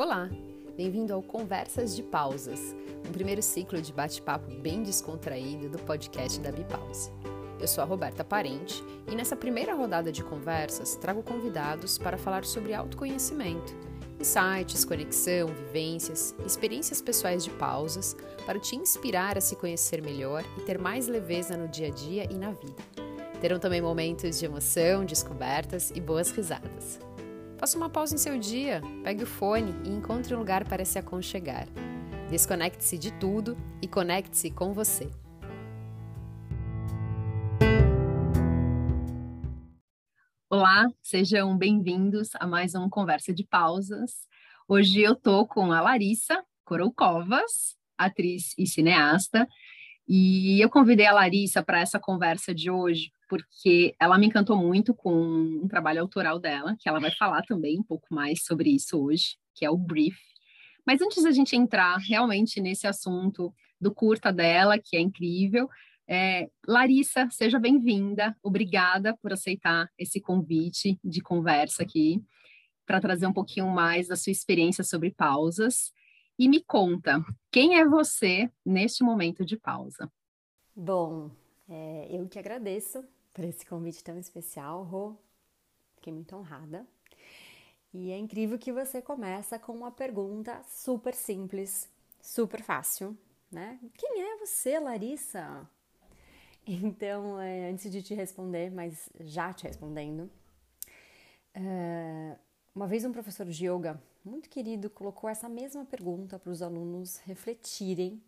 Olá, bem-vindo ao Conversas de Pausas, um primeiro ciclo de bate-papo bem descontraído do podcast da Bipause. Eu sou a Roberta Parente e nessa primeira rodada de conversas trago convidados para falar sobre autoconhecimento, insights, conexão, vivências, experiências pessoais de pausas para te inspirar a se conhecer melhor e ter mais leveza no dia a dia e na vida. Terão também momentos de emoção, descobertas e boas risadas. Faça uma pausa em seu dia, pegue o fone e encontre um lugar para se aconchegar. Desconecte-se de tudo e conecte-se com você. Olá, sejam bem-vindos a mais um Conversa de Pausas. Hoje eu tô com a Larissa Coroucovas, atriz e cineasta, e eu convidei a Larissa para essa conversa de hoje porque ela me encantou muito com um trabalho autoral dela, que ela vai falar também um pouco mais sobre isso hoje, que é o Brief. Mas antes da gente entrar realmente nesse assunto do curta dela, que é incrível, é, Larissa, seja bem-vinda. Obrigada por aceitar esse convite de conversa aqui, para trazer um pouquinho mais da sua experiência sobre pausas. E me conta, quem é você neste momento de pausa? Bom, é, eu que agradeço por esse convite tão especial, Rô. Fiquei muito honrada. E é incrível que você começa com uma pergunta super simples, super fácil, né? Quem é você, Larissa? Então, é, antes de te responder, mas já te respondendo, é, uma vez um professor de yoga muito querido colocou essa mesma pergunta para os alunos refletirem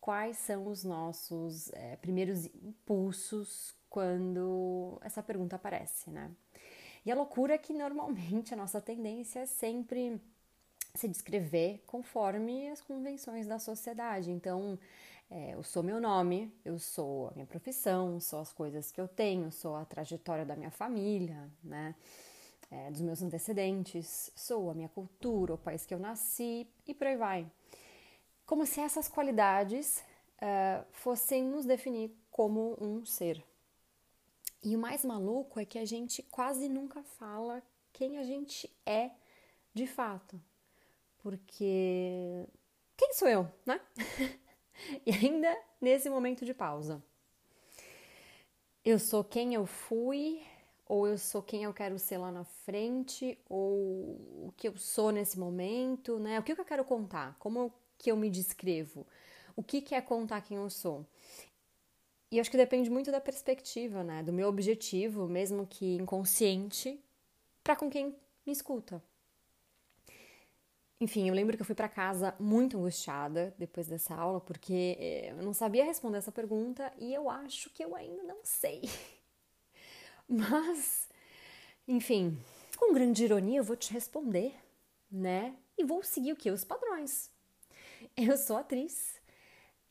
quais são os nossos é, primeiros impulsos quando essa pergunta aparece, né? E a loucura é que normalmente a nossa tendência é sempre se descrever conforme as convenções da sociedade. Então, é, eu sou meu nome, eu sou a minha profissão, sou as coisas que eu tenho, sou a trajetória da minha família, né? É, dos meus antecedentes, sou a minha cultura, o país que eu nasci e por aí vai. Como se essas qualidades uh, fossem nos definir como um ser, e o mais maluco é que a gente quase nunca fala quem a gente é de fato. Porque quem sou eu, né? e ainda nesse momento de pausa. Eu sou quem eu fui, ou eu sou quem eu quero ser lá na frente, ou o que eu sou nesse momento, né? O que eu quero contar? Como que eu me descrevo? O que, que é contar quem eu sou? E acho que depende muito da perspectiva, né? Do meu objetivo, mesmo que inconsciente, para com quem me escuta. Enfim, eu lembro que eu fui para casa muito angustiada depois dessa aula, porque eh, eu não sabia responder essa pergunta e eu acho que eu ainda não sei. Mas, enfim, com grande ironia eu vou te responder, né? E vou seguir o que? Os padrões. Eu sou atriz,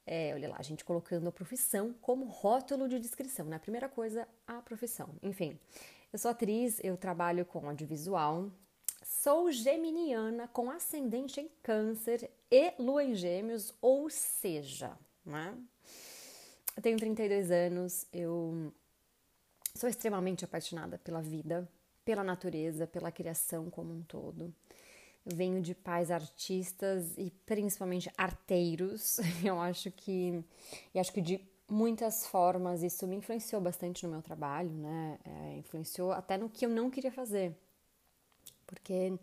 é, olha lá, a gente colocando a profissão como rótulo de descrição, né? Primeira coisa, a profissão. Enfim, eu sou atriz, eu trabalho com audiovisual, sou geminiana com ascendente em câncer e lua em gêmeos, ou seja, né? Eu tenho 32 anos, eu sou extremamente apaixonada pela vida, pela natureza, pela criação como um todo venho de pais artistas e principalmente arteiros. Eu acho que e acho que de muitas formas isso me influenciou bastante no meu trabalho, né? É, influenciou até no que eu não queria fazer, porque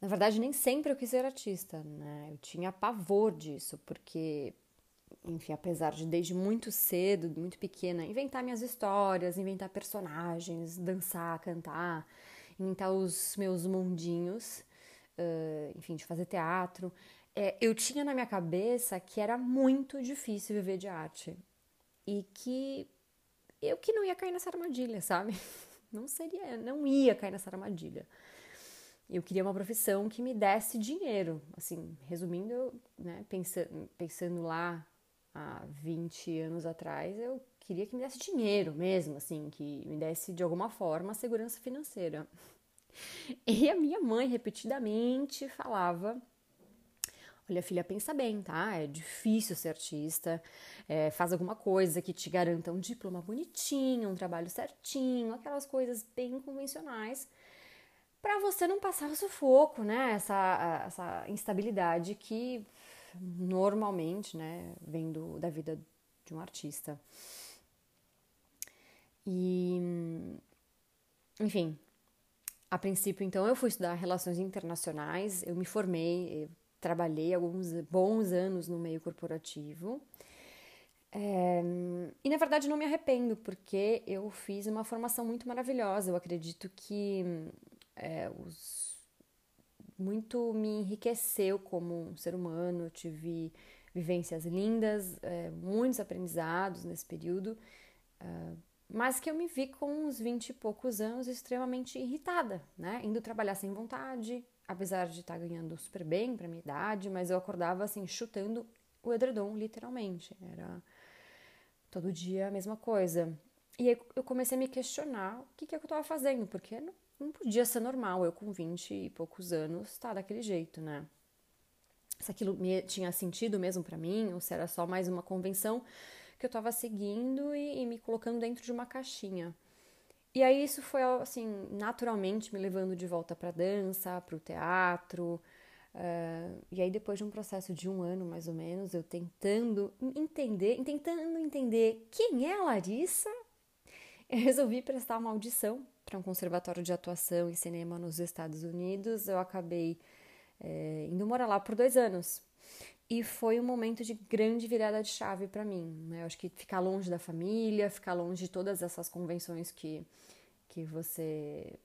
na verdade nem sempre eu quis ser artista, né? Eu tinha pavor disso, porque enfim, apesar de desde muito cedo, muito pequena, inventar minhas histórias, inventar personagens, dançar, cantar, inventar os meus mundinhos uh, enfim, de fazer teatro, é, eu tinha na minha cabeça que era muito difícil viver de arte e que eu que não ia cair nessa armadilha, sabe? Não seria, não ia cair nessa armadilha. Eu queria uma profissão que me desse dinheiro. Assim, resumindo, né, pensando, pensando lá há 20 anos atrás, eu queria que me desse dinheiro mesmo, assim, que me desse de alguma forma segurança financeira. E a minha mãe repetidamente falava: Olha, filha, pensa bem, tá? É difícil ser artista. É, faz alguma coisa que te garanta um diploma bonitinho, um trabalho certinho, aquelas coisas bem convencionais, para você não passar o sufoco, né? Essa, essa instabilidade que normalmente, né, vem do, da vida de um artista. E, enfim, a princípio, então, eu fui estudar relações internacionais, eu me formei, eu trabalhei alguns bons anos no meio corporativo. É, e na verdade não me arrependo, porque eu fiz uma formação muito maravilhosa. Eu acredito que é, os, muito me enriqueceu como um ser humano. Eu tive vivências lindas, é, muitos aprendizados nesse período, é, mas que eu me vi com uns 20 e poucos anos extremamente irritada, né? Indo trabalhar sem vontade, apesar de estar ganhando super bem para minha idade, mas eu acordava assim, chutando o edredom, literalmente. Era todo dia a mesma coisa. E aí eu comecei a me questionar o que, que, eu estava fazendo, porque não, não podia ser normal eu com 20 e poucos anos estar tá daquele jeito, né? Se aquilo me, tinha sentido mesmo para mim, ou se era só mais uma convenção que eu estava seguindo e, e me colocando dentro de uma caixinha. E aí isso foi assim naturalmente me levando de volta para dança, para o teatro, Uh, e aí, depois de um processo de um ano mais ou menos, eu tentando entender, tentando entender quem é a Larissa, eu resolvi prestar uma audição para um conservatório de atuação e cinema nos Estados Unidos. Eu acabei é, indo morar lá por dois anos. E foi um momento de grande virada de chave para mim. Né? Eu acho que ficar longe da família, ficar longe de todas essas convenções que, que você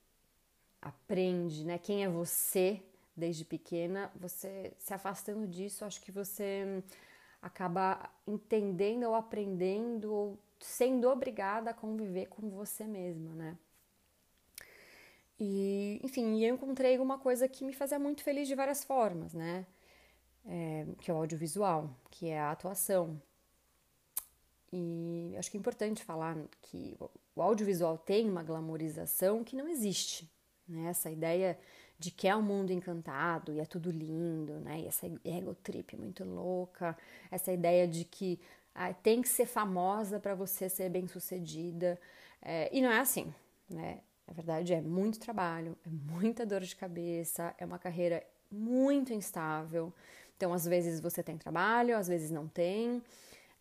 aprende, né? Quem é você desde pequena, você se afastando disso, acho que você acaba entendendo ou aprendendo ou sendo obrigada a conviver com você mesma, né? E, enfim, eu encontrei uma coisa que me fazia muito feliz de várias formas, né? É, que é o audiovisual, que é a atuação. E acho que é importante falar que o audiovisual tem uma glamorização que não existe, né? Essa ideia de que é um mundo encantado e é tudo lindo, né? E essa ego trip muito louca, essa ideia de que ah, tem que ser famosa para você ser bem sucedida. É, e não é assim, né? Na verdade, é muito trabalho, é muita dor de cabeça, é uma carreira muito instável. Então, às vezes você tem trabalho, às vezes não tem.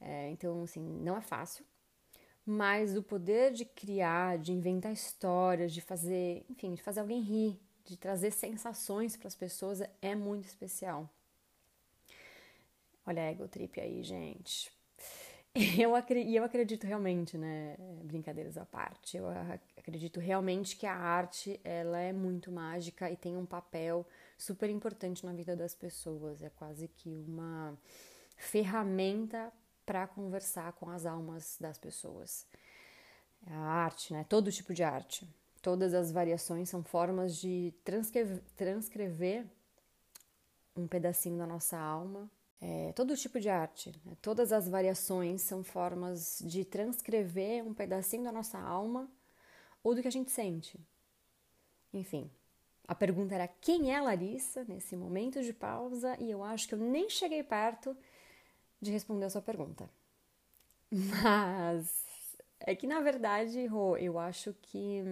É, então, assim, não é fácil. Mas o poder de criar, de inventar histórias, de fazer, enfim, de fazer alguém rir, de trazer sensações para as pessoas é muito especial. Olha a ego trip aí, gente. Eu, acredito, eu acredito realmente, né, brincadeiras à parte, eu acredito realmente que a arte, ela é muito mágica e tem um papel super importante na vida das pessoas. É quase que uma ferramenta para conversar com as almas das pessoas. A arte, né, todo tipo de arte. Todas as variações são formas de transcrever, transcrever um pedacinho da nossa alma. É, todo tipo de arte, né? todas as variações são formas de transcrever um pedacinho da nossa alma ou do que a gente sente. Enfim, a pergunta era quem é Larissa nesse momento de pausa e eu acho que eu nem cheguei perto de responder a sua pergunta. Mas é que na verdade, Rô, eu acho que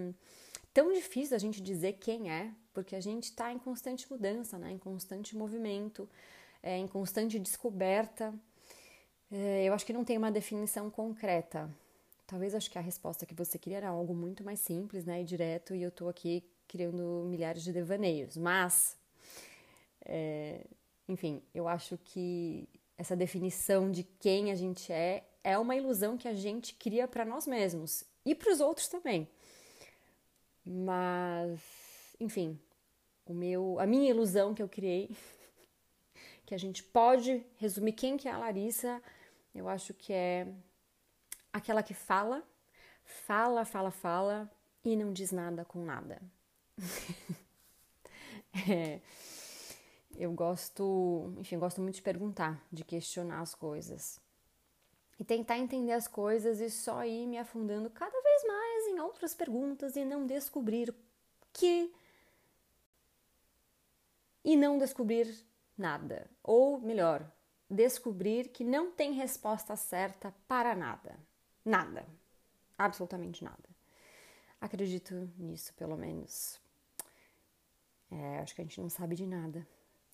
tão difícil a gente dizer quem é, porque a gente está em constante mudança, né? em constante movimento, é, em constante descoberta. É, eu acho que não tem uma definição concreta. Talvez acho que a resposta que você queria era algo muito mais simples né, e direto, e eu estou aqui criando milhares de devaneios. Mas, é, enfim, eu acho que essa definição de quem a gente é é uma ilusão que a gente cria para nós mesmos e para os outros também. Mas, enfim, o meu, a minha ilusão que eu criei, que a gente pode resumir quem que é a Larissa, eu acho que é aquela que fala, fala, fala, fala e não diz nada com nada. é, eu gosto, enfim, gosto muito de perguntar, de questionar as coisas e tentar entender as coisas e só ir me afundando cada vez mais em outras perguntas e não descobrir que e não descobrir nada, ou melhor, descobrir que não tem resposta certa para nada. Nada. Absolutamente nada. Acredito nisso, pelo menos. É, acho que a gente não sabe de nada.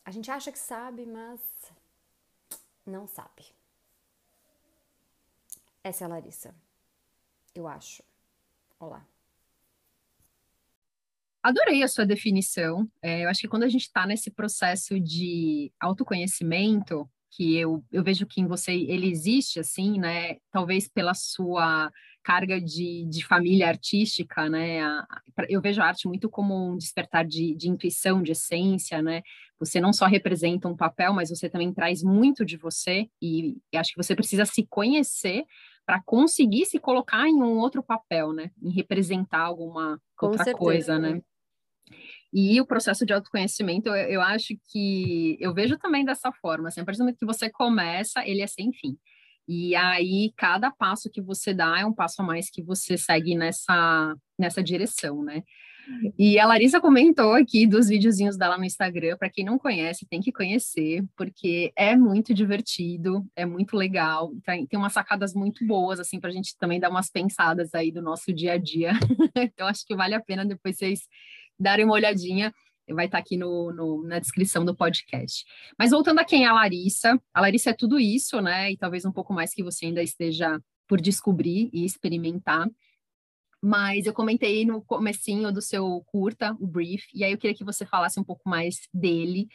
A gente acha que sabe, mas não sabe. Essa é a Larissa. Eu acho. Olá. Adorei a sua definição. É, eu acho que quando a gente está nesse processo de autoconhecimento, que eu, eu vejo que em você ele existe, assim, né? Talvez pela sua carga de, de família artística, né? Eu vejo a arte muito como um despertar de, de intuição, de essência, né? Você não só representa um papel, mas você também traz muito de você, e acho que você precisa se conhecer para conseguir se colocar em um outro papel, né? Em representar alguma Com outra certeza. coisa, né? E o processo de autoconhecimento, eu, eu, acho que eu vejo também dessa forma. Assim, a partir do momento que você começa, ele é sem fim. E aí, cada passo que você dá é um passo a mais que você segue nessa, nessa direção, né? E a Larissa comentou aqui dos videozinhos dela no Instagram. Para quem não conhece, tem que conhecer, porque é muito divertido, é muito legal. Tem, tem umas sacadas muito boas, assim, para a gente também dar umas pensadas aí do nosso dia a dia. então, acho que vale a pena depois vocês darem uma olhadinha vai estar aqui no, no, na descrição do podcast. Mas voltando a quem é a Larissa, a Larissa é tudo isso, né? E talvez um pouco mais que você ainda esteja por descobrir e experimentar. Mas eu comentei no comecinho do seu curta, o brief, e aí eu queria que você falasse um pouco mais dele.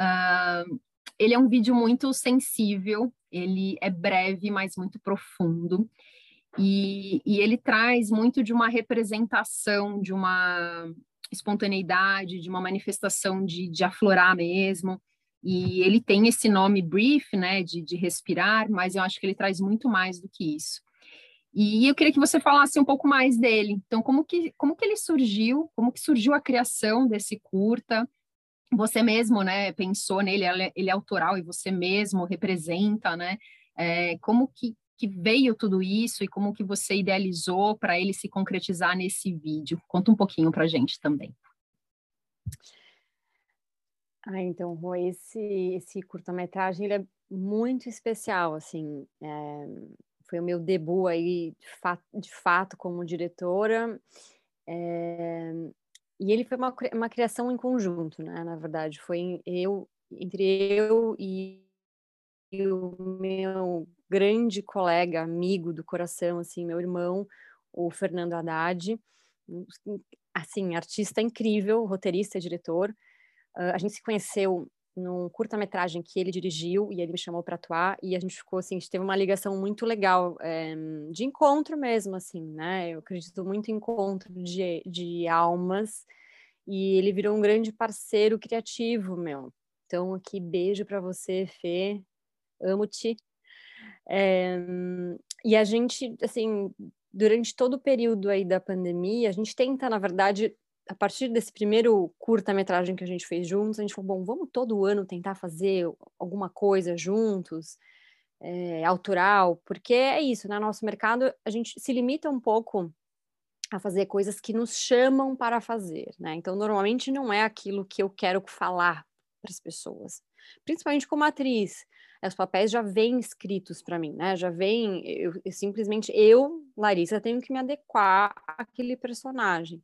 Uh, ele é um vídeo muito sensível, ele é breve, mas muito profundo. E, e, ele traz muito de uma representação, de uma espontaneidade, de uma manifestação de, de aflorar mesmo. E ele tem esse nome brief, né, de, de respirar, mas eu acho que ele traz muito mais do que isso. E eu queria que você falasse um pouco mais dele. Então, como que, como que ele surgiu? Como que surgiu a criação desse curta? Você mesmo, né, pensou nele, ele é autoral e você mesmo representa, né? É, como que, que veio tudo isso e como que você idealizou para ele se concretizar nesse vídeo? Conta um pouquinho para a gente também. Ah, então, Rô, esse, esse curta-metragem ele é muito especial, assim, é, foi o meu debut aí de fato, de fato como diretora, é, e ele foi uma, uma criação em conjunto, né, na verdade, foi eu, entre eu e, e o meu grande colega, amigo do coração, assim, meu irmão, o Fernando Haddad, assim, artista incrível, roteirista, diretor. Uh, a gente se conheceu num curta-metragem que ele dirigiu e ele me chamou para atuar e a gente ficou assim, a gente teve uma ligação muito legal é, de encontro mesmo, assim, né? Eu acredito muito em encontro de, de almas e ele virou um grande parceiro criativo, meu. Então aqui beijo para você, Fê, amo-te. É, e a gente, assim, durante todo o período aí da pandemia, a gente tenta, na verdade, a partir desse primeiro curta-metragem que a gente fez juntos, a gente falou, bom, vamos todo ano tentar fazer alguma coisa juntos, é, autoral, porque é isso, né? Nosso mercado, a gente se limita um pouco a fazer coisas que nos chamam para fazer, né? Então, normalmente não é aquilo que eu quero falar para as pessoas, principalmente como atriz os papéis já vêm escritos para mim, né? Já vem, eu, eu, simplesmente eu, Larissa, tenho que me adequar àquele personagem.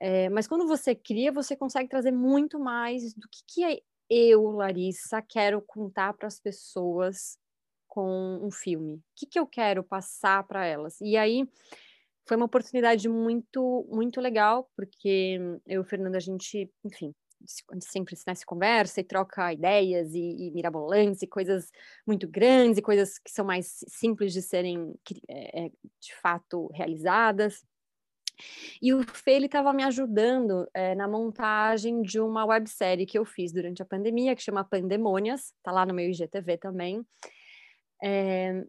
É, mas quando você cria, você consegue trazer muito mais do que, que é eu, Larissa, quero contar para as pessoas com um filme. O que, que eu quero passar para elas? E aí foi uma oportunidade muito, muito legal, porque eu e o Fernando, a gente, enfim, sempre né, se conversa e troca ideias e, e, mirabolantes e coisas muito grandes e coisas que são mais simples de serem é, de fato realizadas. E o Fê estava me ajudando é, na montagem de uma websérie que eu fiz durante a pandemia, que chama Pandemônias, está lá no meu IGTV também, é,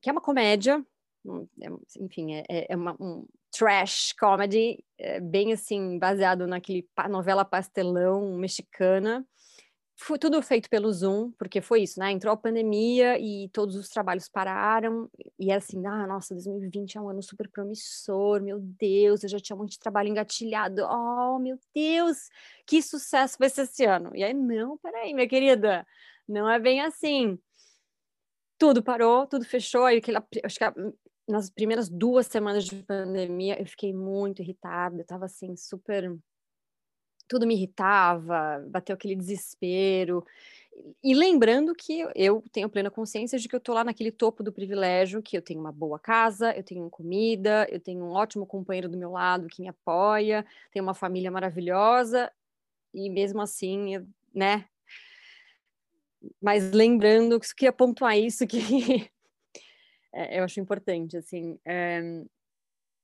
que é uma comédia, é, enfim, é, é uma, um, trash comedy, é, bem assim, baseado naquele novela pastelão mexicana. Foi tudo feito pelo Zoom, porque foi isso, né? Entrou a pandemia e todos os trabalhos pararam, e assim, ah, nossa, 2020 é um ano super promissor, meu Deus, eu já tinha um monte de trabalho engatilhado, oh, meu Deus, que sucesso vai ser esse ano. E aí, não, peraí, minha querida, não é bem assim. Tudo parou, tudo fechou, aí aquela, acho que a nas primeiras duas semanas de pandemia, eu fiquei muito irritada, eu tava assim, super. tudo me irritava, bateu aquele desespero. E lembrando que eu tenho plena consciência de que eu estou lá naquele topo do privilégio, que eu tenho uma boa casa, eu tenho comida, eu tenho um ótimo companheiro do meu lado que me apoia, tenho uma família maravilhosa, e mesmo assim, né? Mas lembrando, que queria pontuar isso que é, eu acho importante, assim. É...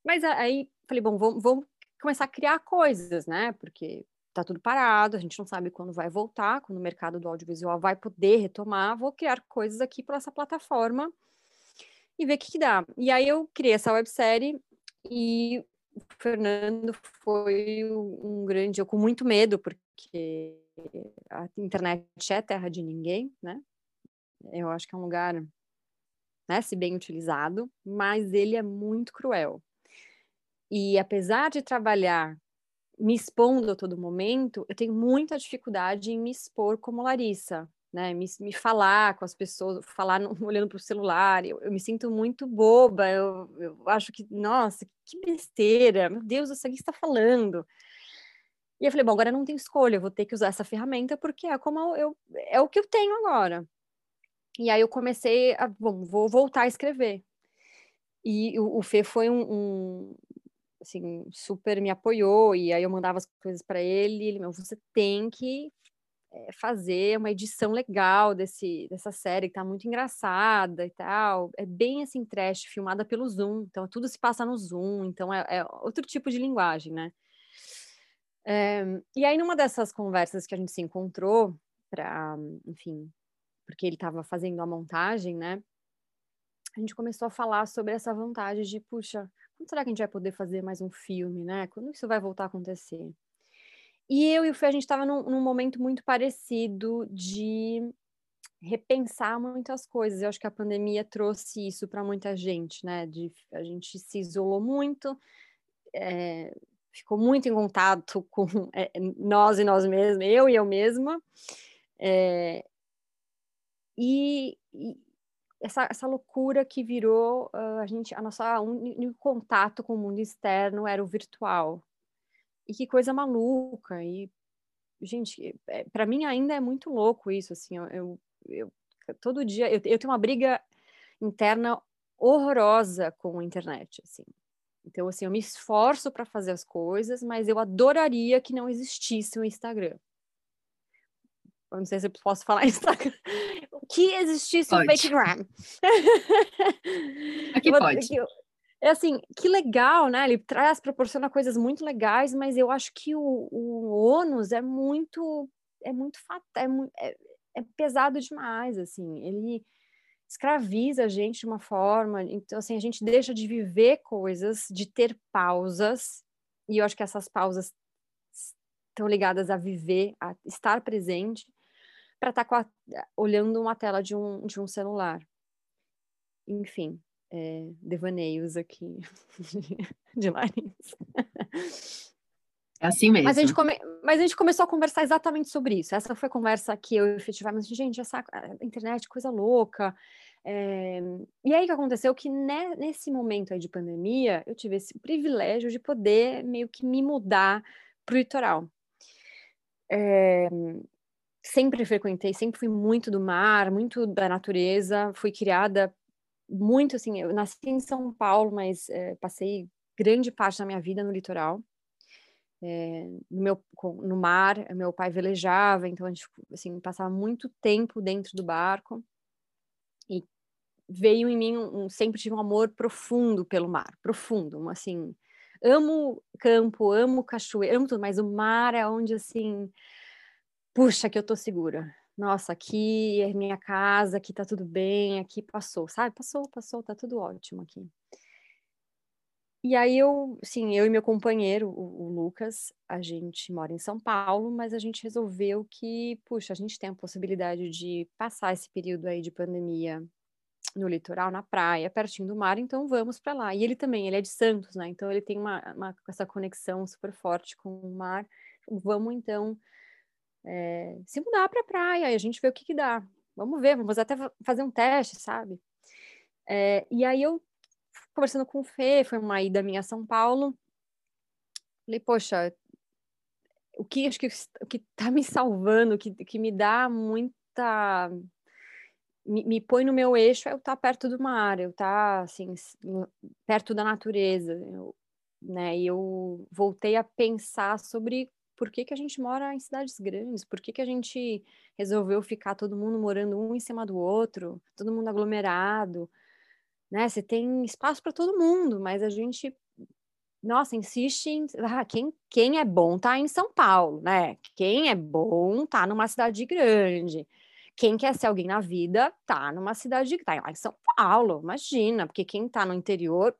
Mas aí falei, bom, vamos, vamos começar a criar coisas, né? Porque tá tudo parado, a gente não sabe quando vai voltar, quando o mercado do audiovisual vai poder retomar, vou criar coisas aqui para essa plataforma e ver o que, que dá. E aí eu criei essa websérie e o Fernando foi um grande, eu com muito medo, porque a internet é terra de ninguém, né? Eu acho que é um lugar, né, se bem utilizado, mas ele é muito cruel. E apesar de trabalhar me expondo a todo momento, eu tenho muita dificuldade em me expor como Larissa, né? Me, me falar com as pessoas, falar no, olhando para o celular. Eu, eu, me sinto muito boba. Eu, eu acho que, nossa, que besteira! Meu Deus, o que está falando. E eu falei, bom, agora eu não tenho escolha, eu vou ter que usar essa ferramenta porque é como eu, é o que eu tenho agora. E aí eu comecei a, bom, vou voltar a escrever. E o, o Fê foi um, um, assim, super me apoiou, e aí eu mandava as coisas para ele, ele, meu, você tem que é, fazer uma edição legal desse, dessa série, que tá muito engraçada e tal, é bem, assim, trash, filmada pelo Zoom, então tudo se passa no Zoom, então é, é outro tipo de linguagem, né? É, e aí, numa dessas conversas que a gente se encontrou, para, enfim, porque ele estava fazendo a montagem, né? A gente começou a falar sobre essa vontade de, puxa, quando será que a gente vai poder fazer mais um filme, né? Quando isso vai voltar a acontecer? E eu e o Fê, a gente estava num, num, momento muito parecido de repensar muitas coisas. Eu acho que a pandemia trouxe isso para muita gente, né? De, a gente se isolou muito, é, ficou muito em contato com é, nós e nós mesmos, eu e eu mesma. É, e, e, essa, essa loucura que virou uh, a gente a nossa único contato com o mundo externo era o virtual. E que coisa maluca. E gente é, para mim ainda é muito louco isso assim eu, eu, todo dia eu, eu tenho uma briga interna horrorosa com a internet assim. Então assim eu me esforço para fazer as coisas mas eu adoraria que não existisse o Instagram. Eu não sei se eu posso falar Instagram que existisse pode. o fake. Aqui pode. É assim, que legal, né? Ele traz, proporciona coisas muito legais, mas eu acho que o, o ônus é muito, é muito fatal, é, é, é pesado demais, assim. Ele escraviza a gente de uma forma, então assim, a gente deixa de viver coisas, de ter pausas, e eu acho que essas pausas estão ligadas a viver, a estar presente, para estar tá olhando uma tela de um, de um celular. Enfim, é, devaneios aqui de Larissa. É assim mesmo. Mas a, gente come... Mas a gente começou a conversar exatamente sobre isso. Essa foi a conversa que eu efetivamente, gente, essa internet, coisa louca. É... E aí o que aconteceu? Que né, nesse momento aí de pandemia, eu tive esse privilégio de poder meio que me mudar para o litoral. É sempre frequentei, sempre fui muito do mar, muito da natureza, fui criada muito assim, eu nasci em São Paulo, mas é, passei grande parte da minha vida no litoral. É, no, meu, no mar, meu pai velejava, então a gente assim, passava muito tempo dentro do barco e veio em mim um, um, sempre tive um amor profundo pelo mar, profundo, assim, amo campo, amo cachoeira, amo tudo, mas o mar é onde assim puxa, que eu tô segura. Nossa, aqui é minha casa, aqui tá tudo bem, aqui passou, sabe? Passou, passou, tá tudo ótimo aqui. E aí eu, sim, eu e meu companheiro, o, o, Lucas, a gente mora em São Paulo, mas a gente resolveu que, puxa, a gente tem a possibilidade de passar esse período aí de pandemia no litoral, na praia, pertinho do mar, então vamos para lá. E ele também, ele é de Santos, né? Então ele tem uma, uma essa conexão super forte com o mar. Vamos então é, se mudar para a praia e a gente vê o que, que dá. Vamos ver, vamos até fazer um teste, sabe? É, e aí eu, conversando com o Fê, foi uma ida minha a São Paulo, falei, poxa, o que acho que o que está me salvando, que, que me dá muita me, me, põe no meu eixo é eu estar tá perto do mar, eu estar tá, assim perto da natureza, eu, né? E eu voltei a pensar sobre por que, que a gente mora em cidades grandes, por que, que a gente resolveu ficar todo mundo morando um em cima do outro, todo mundo aglomerado, né? Você tem espaço para todo mundo, mas a gente nossa, insiste em ah, quem, quem é bom tá em São Paulo, né? Quem é bom tá numa cidade grande. Quem quer ser alguém na vida tá numa cidade tá lá em São Paulo, imagina, porque quem tá no interior,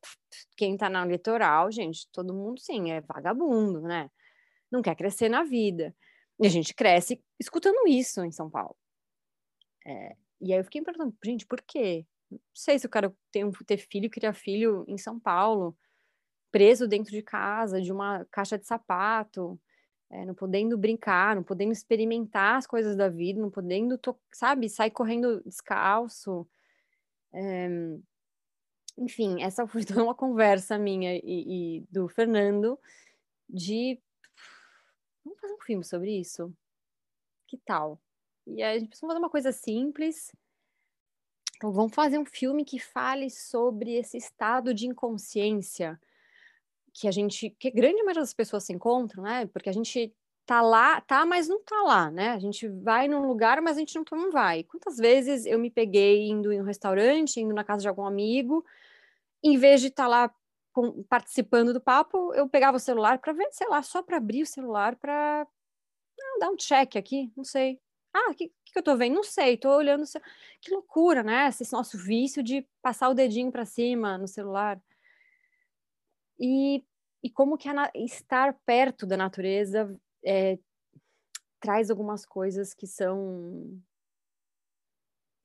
quem tá no litoral, gente, todo mundo sim, é vagabundo, né? Não quer crescer na vida. E a gente cresce escutando isso em São Paulo. É, e aí eu fiquei perguntando, gente, por quê? Não sei se o cara tem ter filho, criar filho em São Paulo preso dentro de casa, de uma caixa de sapato, é, não podendo brincar, não podendo experimentar as coisas da vida, não podendo, sabe, sair correndo descalço. É, enfim, essa foi toda uma conversa minha e, e, do Fernando de vamos fazer um filme sobre isso? Que tal? E a gente precisa fazer uma coisa simples. Então, vamos fazer um filme que fale sobre esse estado de inconsciência que a gente, que grande maioria das pessoas se encontram, né? Porque a gente tá lá, tá, mas não tá lá, né? A gente vai num lugar, mas a gente não, não vai. Quantas vezes eu me peguei indo em um restaurante, indo na casa de algum amigo, em vez de estar tá lá com, participando do papo, eu pegava o celular para ver, sei lá, só para abrir o celular para dar um check aqui, não sei. Ah, o que, que eu tô vendo? Não sei, tô olhando. Que loucura, né? Esse nosso vício de passar o dedinho para cima no celular. E, e como que a, estar perto da natureza é, traz algumas coisas que são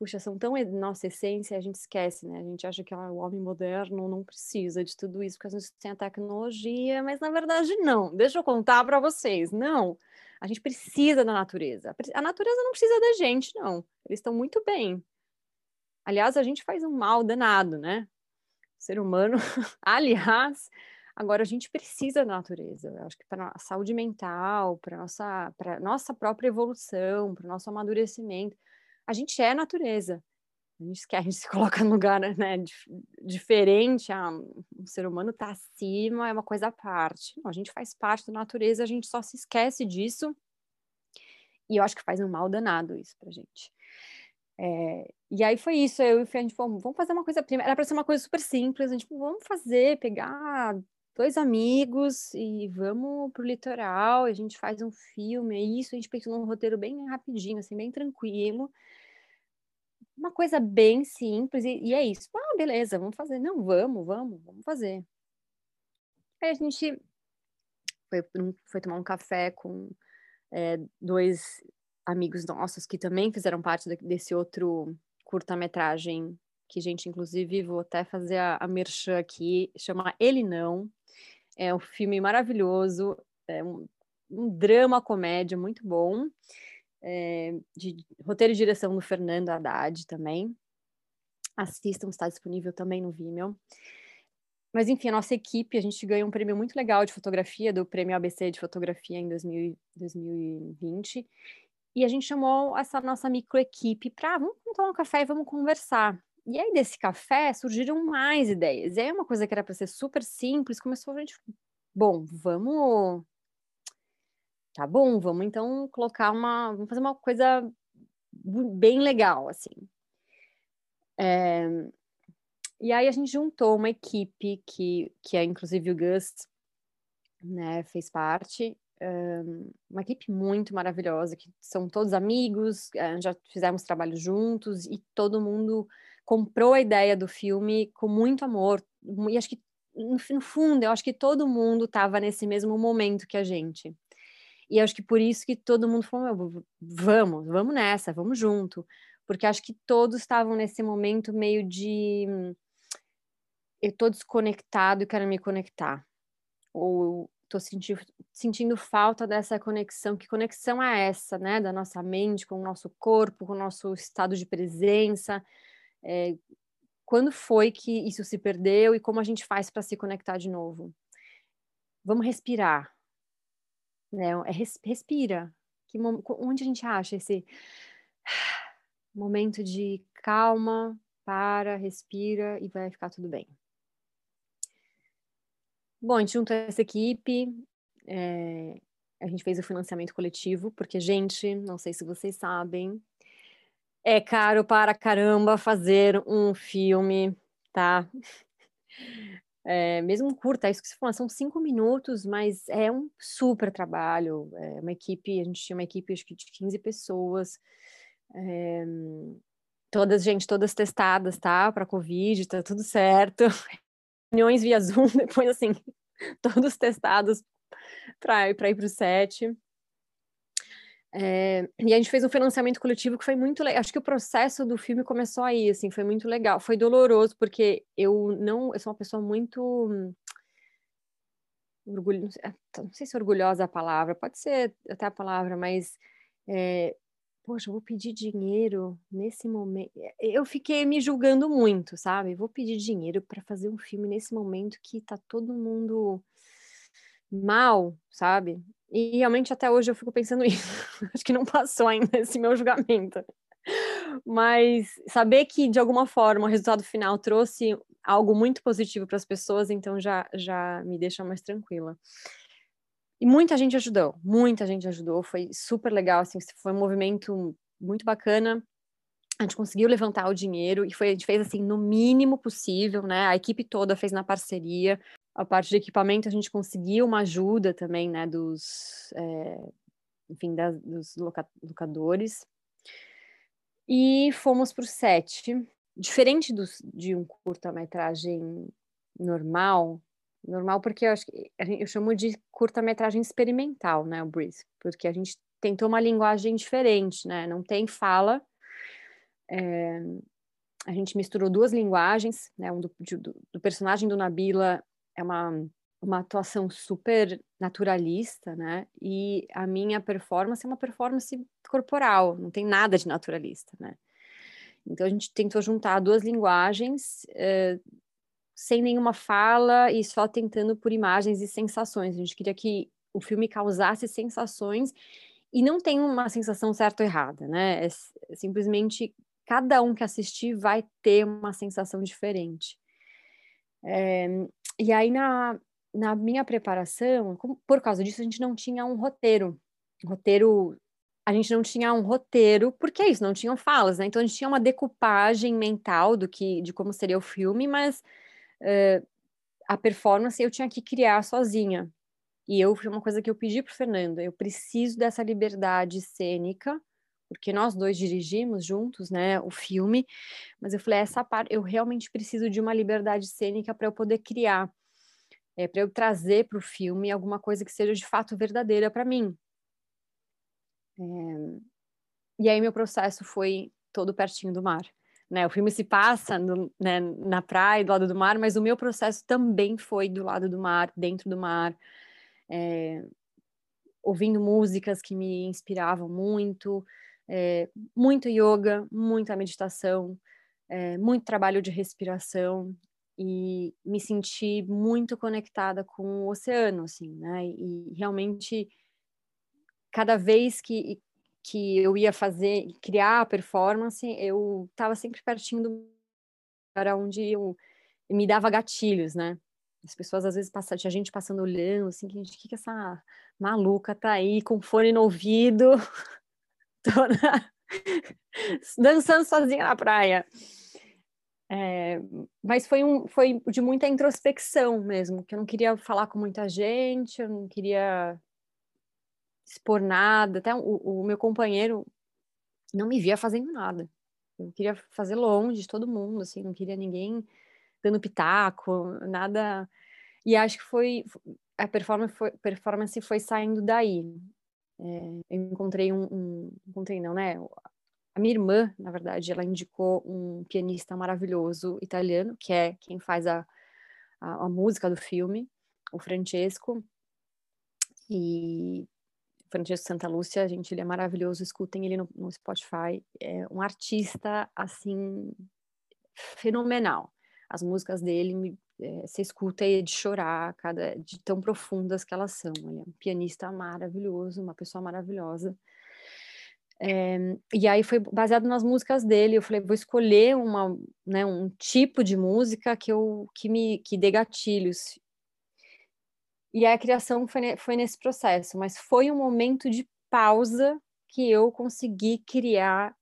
puxa, são tão nossa essência, a gente esquece, né? A gente acha que ah, o homem moderno não precisa de tudo isso, porque a gente tem a tecnologia, mas na verdade não. Deixa eu contar para vocês, não. A gente precisa da natureza. A natureza não precisa da gente, não. Eles estão muito bem. Aliás, a gente faz um mal danado, né? ser humano. Aliás, agora a gente precisa da natureza. Eu acho que para a saúde mental, para nossa, para nossa própria evolução, para o nosso amadurecimento, a gente é natureza. A gente, a gente se coloca num lugar né, diferente, ah, o ser humano está acima, é uma coisa à parte. Não, a gente faz parte da natureza, a gente só se esquece disso. E eu acho que faz um mal danado isso para gente. É, e aí foi isso, eu e o Fê, a gente falou, vamos fazer uma coisa era para ser uma coisa super simples, a gente vamos fazer, pegar dois amigos e vamos pro litoral, a gente faz um filme, é isso, a gente pensou num roteiro bem rapidinho, assim, bem tranquilo, uma coisa bem simples, e, e é isso, ah, beleza, vamos fazer, não, vamos, vamos, vamos fazer. Aí a gente foi, foi tomar um café com é, dois amigos nossos que também fizeram parte desse outro curta-metragem que, gente, inclusive, vou até fazer a, a merchan aqui, chama Ele Não. É um filme maravilhoso, é um, um drama comédia muito bom, é, de roteiro e direção do Fernando Haddad também. Assistam, está disponível também no Vimeo. Mas, enfim, a nossa equipe, a gente ganhou um prêmio muito legal de fotografia, do Prêmio ABC de Fotografia em 2000, 2020. E a gente chamou essa nossa microequipe para vamos tomar um café e vamos conversar. E aí, desse café, surgiram mais ideias. E aí, uma coisa que era para ser super simples, começou a gente. Bom, vamos. Tá bom, vamos então colocar uma. Vamos fazer uma coisa bem legal, assim. É... E aí, a gente juntou uma equipe que, que é, inclusive, o Gus né, fez parte, uma equipe muito maravilhosa, que são todos amigos, eh, já fizemos trabalho juntos e todo mundo comprou a ideia do filme com muito amor. E acho que, no, fundo, eu acho que todo mundo estava nesse mesmo momento que a gente. E acho que por isso que todo mundo falou: vamos, vamos nessa, vamos junto. Porque acho que todos estavam nesse momento meio de eu tô desconectado e quero me conectar. Ou estou sentindo, sentindo falta dessa conexão. Que conexão é essa, né? Da nossa mente com o nosso corpo, com o nosso estado de presença. É, quando foi que isso se perdeu e como a gente faz para se conectar de novo? Vamos respirar. né? É respira. Que, onde a gente acha esse momento de calma, para, respira e vai ficar tudo bem. Bom, a gente juntou essa equipe, é, a gente fez o financiamento coletivo, porque, gente, não sei se vocês sabem, é caro para caramba fazer um filme, tá? É, mesmo curta, isso que você falou, são cinco minutos, mas é um super trabalho. É uma equipe, a gente tinha uma equipe acho que de 15 pessoas, é, todas, gente, todas testadas, tá? Para Covid, tá tudo certo. Reuniões via Zoom, depois assim, todos testados para ir para o set. É, e a gente fez um financiamento coletivo que foi muito legal. Acho que o processo do filme começou aí, assim, foi muito legal. Foi doloroso, porque eu não. Eu sou uma pessoa muito. Orgulho, não, sei, é, não sei se orgulhosa é a palavra, pode ser até a palavra, mas. É, poxa, vou pedir dinheiro nesse momento. Eu fiquei me julgando muito, sabe? Vou pedir dinheiro para fazer um filme nesse momento que tá todo mundo mal, sabe? E realmente até hoje eu fico pensando isso. Acho que não passou ainda esse meu julgamento. Mas saber que de alguma forma o resultado final trouxe algo muito positivo para as pessoas, então já já me deixa mais tranquila. E muita gente ajudou, muita gente ajudou, foi super legal, assim, foi um movimento muito bacana. A gente conseguiu levantar o dinheiro e foi, a gente fez assim no mínimo possível, né? A equipe toda fez na parceria a parte de equipamento a gente conseguiu uma ajuda também, né, dos, é, enfim, dos loca locadores. E fomos para o set. Diferente dos, de um curta-metragem normal, normal porque eu acho que eu chamo de curta-metragem experimental, né, o Breeze, porque a gente tentou uma linguagem diferente, né, não tem fala, é, a gente misturou duas linguagens, né, um do, do, do personagem do Nabila é uma, uma atuação super naturalista, né? E a minha performance é uma performance corporal, não tem nada de naturalista, né? Então a gente tentou juntar duas linguagens eh, sem nenhuma fala e só tentando por imagens e sensações. A gente queria que o filme causasse sensações e não tem uma sensação certa ou errada, né? É, é simplesmente cada um que assistir vai ter uma sensação diferente. É, e aí, na, na minha preparação, por causa disso, a gente não tinha um roteiro. Roteiro. A gente não tinha um roteiro, porque é isso, não tinham falas, né? Então a gente tinha uma decupagem mental do que, de como seria o filme, mas uh, a performance eu tinha que criar sozinha. E eu foi uma coisa que eu pedi para o Fernando, eu preciso dessa liberdade cênica porque nós dois dirigimos juntos, né, o filme, mas eu falei, essa parte, eu realmente preciso de uma liberdade cênica para eu poder criar, é, para eu trazer para o filme alguma coisa que seja de fato verdadeira para mim. É, e aí meu processo foi todo pertinho do mar. Né, o filme se passa no, né, na praia, do lado do mar, mas o meu processo também foi do lado do mar, dentro do mar, é, ouvindo músicas que me inspiravam muito, é, muito yoga, muita meditação, é, muito trabalho de respiração e me senti muito conectada com o oceano, assim, né? E realmente cada vez que que eu ia fazer, criar a performance, eu estava sempre pertinho do para onde eu me dava gatilhos, né? As pessoas às vezes passam, tinha gente passando olhando, assim, que, que, que essa maluca tá aí com fone no ouvido, dançando sozinha na praia. É, mas foi, um, foi de muita introspecção mesmo, que eu não queria falar com muita gente, eu não queria expor nada. Até o, o meu companheiro não me via fazendo nada. Eu queria fazer longe de todo mundo, assim, não queria ninguém dando pitaco, nada. E acho que foi a performance foi, performance foi saindo daí. É, eu encontrei um, um, encontrei não, né? A minha irmã, na verdade, ela indicou um pianista maravilhoso italiano, que é quem faz a, a, a música do filme, o Francesco. E Francesco Santa Lúcia, gente, ele é maravilhoso, escutem ele no, no Spotify. É um artista, assim, fenomenal. As músicas dele me é, você escuta é de chorar, cada, de tão profundas que elas são. Ele é um pianista maravilhoso, uma pessoa maravilhosa. É, e aí foi baseado nas músicas dele. Eu falei, vou escolher uma, né, um tipo de música que eu que me que dê gatilhos. E a criação foi, foi nesse processo, mas foi um momento de pausa que eu consegui criar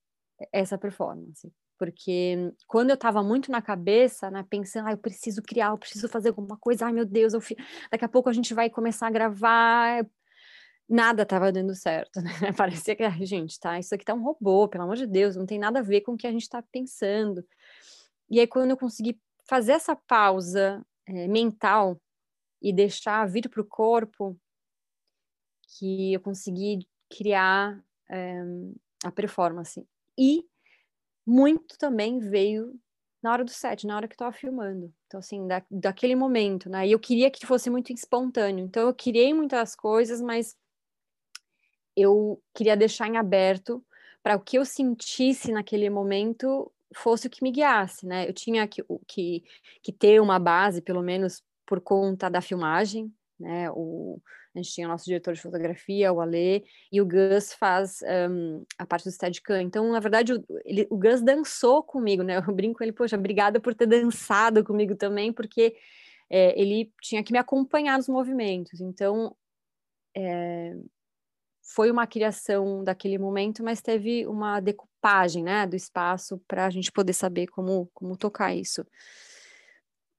essa performance. Porque quando eu estava muito na cabeça, né, pensando, ah, eu preciso criar, eu preciso fazer alguma coisa, ai meu Deus, eu fi... daqui a pouco a gente vai começar a gravar, nada estava dando certo, né? Parecia que, gente, tá, isso aqui tá um robô, pelo amor de Deus, não tem nada a ver com o que a gente está pensando. E aí, quando eu consegui fazer essa pausa é, mental e deixar vir para o corpo, que eu consegui criar é, a performance. E muito também veio na hora do set, na hora que estava filmando. Então, assim, da, daquele momento, né? E eu queria que fosse muito espontâneo. Então, eu criei muitas coisas, mas eu queria deixar em aberto para o que eu sentisse naquele momento fosse o que me guiasse, né? Eu tinha que, que, que ter uma base, pelo menos por conta da filmagem, né? O, a gente tinha o nosso diretor de fotografia, o Alê, e o Gus faz um, a parte do Steadicam. Então, na verdade, o, ele, o Gus dançou comigo, né? Eu brinco com ele, poxa, obrigada por ter dançado comigo também, porque é, ele tinha que me acompanhar nos movimentos. Então, é, foi uma criação daquele momento, mas teve uma decupagem, né, do espaço para a gente poder saber como, como tocar isso.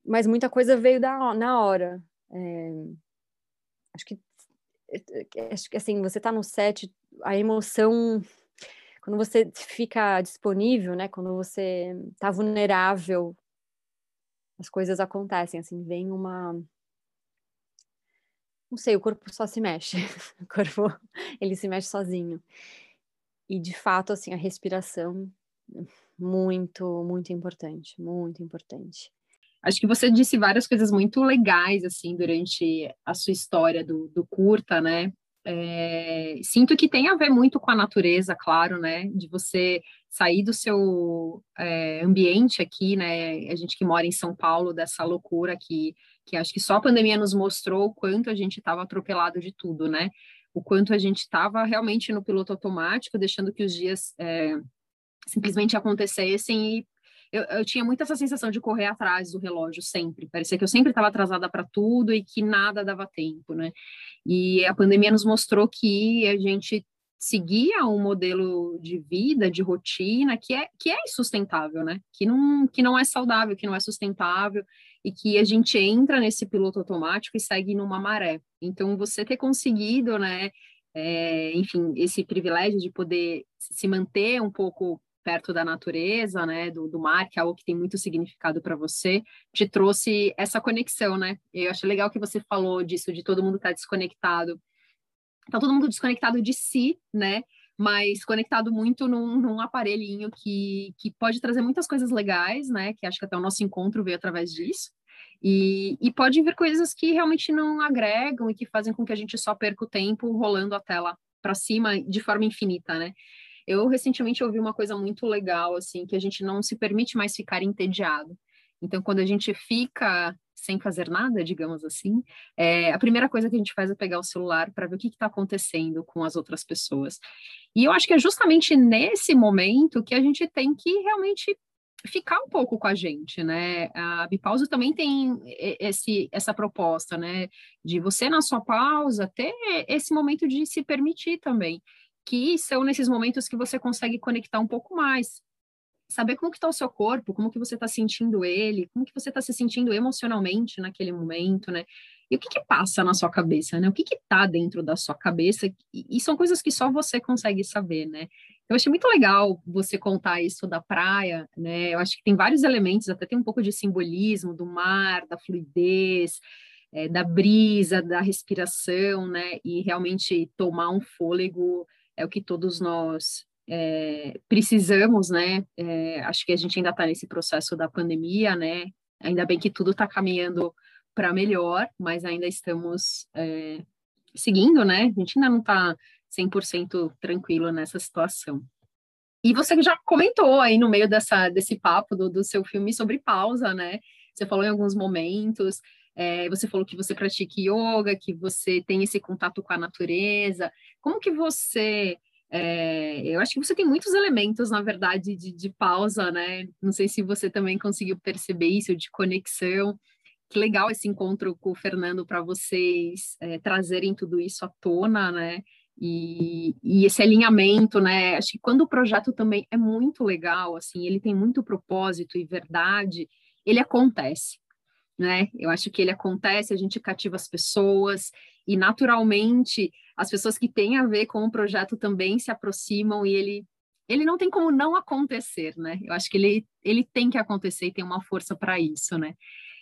Mas muita coisa veio da, na hora. É, acho que acho que assim, você está no set, a emoção quando você fica disponível, né, quando você está vulnerável, as coisas acontecem, assim, vem uma não sei, o corpo só se mexe. O corpo, ele se mexe sozinho. E de fato, assim, a respiração muito, muito importante, muito importante. Acho que você disse várias coisas muito legais, assim, durante a sua história do, do curta, né? É, sinto que tem a ver muito com a natureza, claro, né? De você sair do seu é, ambiente aqui, né? A gente que mora em São Paulo, dessa loucura que que acho que só a pandemia nos mostrou o quanto a gente estava atropelado de tudo, né? O quanto a gente estava realmente no piloto automático, deixando que os dias é, simplesmente acontecessem e eu, eu, tinha muito essa sensação de correr atrás do relógio sempre. Parecia que eu sempre estava atrasada para tudo e que nada dava tempo, né? E a pandemia nos mostrou que a gente seguia um modelo de vida, de rotina que é que é insustentável, né? Que não que não é saudável, que não é sustentável e que a gente entra nesse piloto automático e segue numa maré. Então, você ter conseguido, né, é, enfim, esse privilégio de poder se manter um pouco perto da natureza, né, do, do mar, que é algo que tem muito significado para você, te trouxe essa conexão, né? Eu acho legal que você falou disso, de todo mundo estar tá desconectado. Tá todo mundo desconectado de si, né? mas conectado muito num, num, aparelhinho que, que pode trazer muitas coisas legais, né? Que acho que até o nosso encontro veio através disso. E, e pode vir coisas que realmente não agregam e que fazem com que a gente só perca o tempo rolando a tela para cima de forma infinita, né? Eu recentemente ouvi uma coisa muito legal, assim, que a gente não se permite mais ficar entediado. Então, quando a gente fica sem fazer nada, digamos assim, é, a primeira coisa que a gente faz é pegar o celular para ver o que está acontecendo com as outras pessoas. E eu acho que é justamente nesse momento que a gente tem que realmente ficar um pouco com a gente, né? A Bipausa também tem esse, essa proposta, né? De você, na sua pausa, ter esse momento de se permitir também, que são nesses momentos que você consegue conectar um pouco mais, saber como que está o seu corpo, como que você está sentindo ele, como que você está se sentindo emocionalmente naquele momento, né? E o que que passa na sua cabeça, né? O que que tá dentro da sua cabeça? E, e são coisas que só você consegue saber, né? Eu achei muito legal você contar isso da praia, né? Eu acho que tem vários elementos, até tem um pouco de simbolismo do mar, da fluidez, é, da brisa, da respiração, né? E realmente tomar um fôlego é o que todos nós é, precisamos, né? É, acho que a gente ainda está nesse processo da pandemia, né? Ainda bem que tudo está caminhando para melhor, mas ainda estamos é, seguindo, né? A gente ainda não está 100% tranquilo nessa situação. E você já comentou aí no meio dessa, desse papo do, do seu filme sobre pausa, né? Você falou em alguns momentos, é, você falou que você pratica yoga, que você tem esse contato com a natureza. Como que você é, eu acho que você tem muitos elementos, na verdade, de, de, pausa, né? Não sei se você também conseguiu perceber isso, de conexão. Que legal esse encontro com o Fernando para vocês é, trazerem tudo isso à tona, né? E, e, esse alinhamento, né? Acho que quando o projeto também é muito legal, assim, ele tem muito propósito e verdade, ele acontece, né? Eu acho que ele acontece, a gente cativa as pessoas e naturalmente as pessoas que têm a ver com o projeto também se aproximam e ele ele não tem como não acontecer, né? Eu acho que ele ele tem que acontecer e tem uma força para isso, né?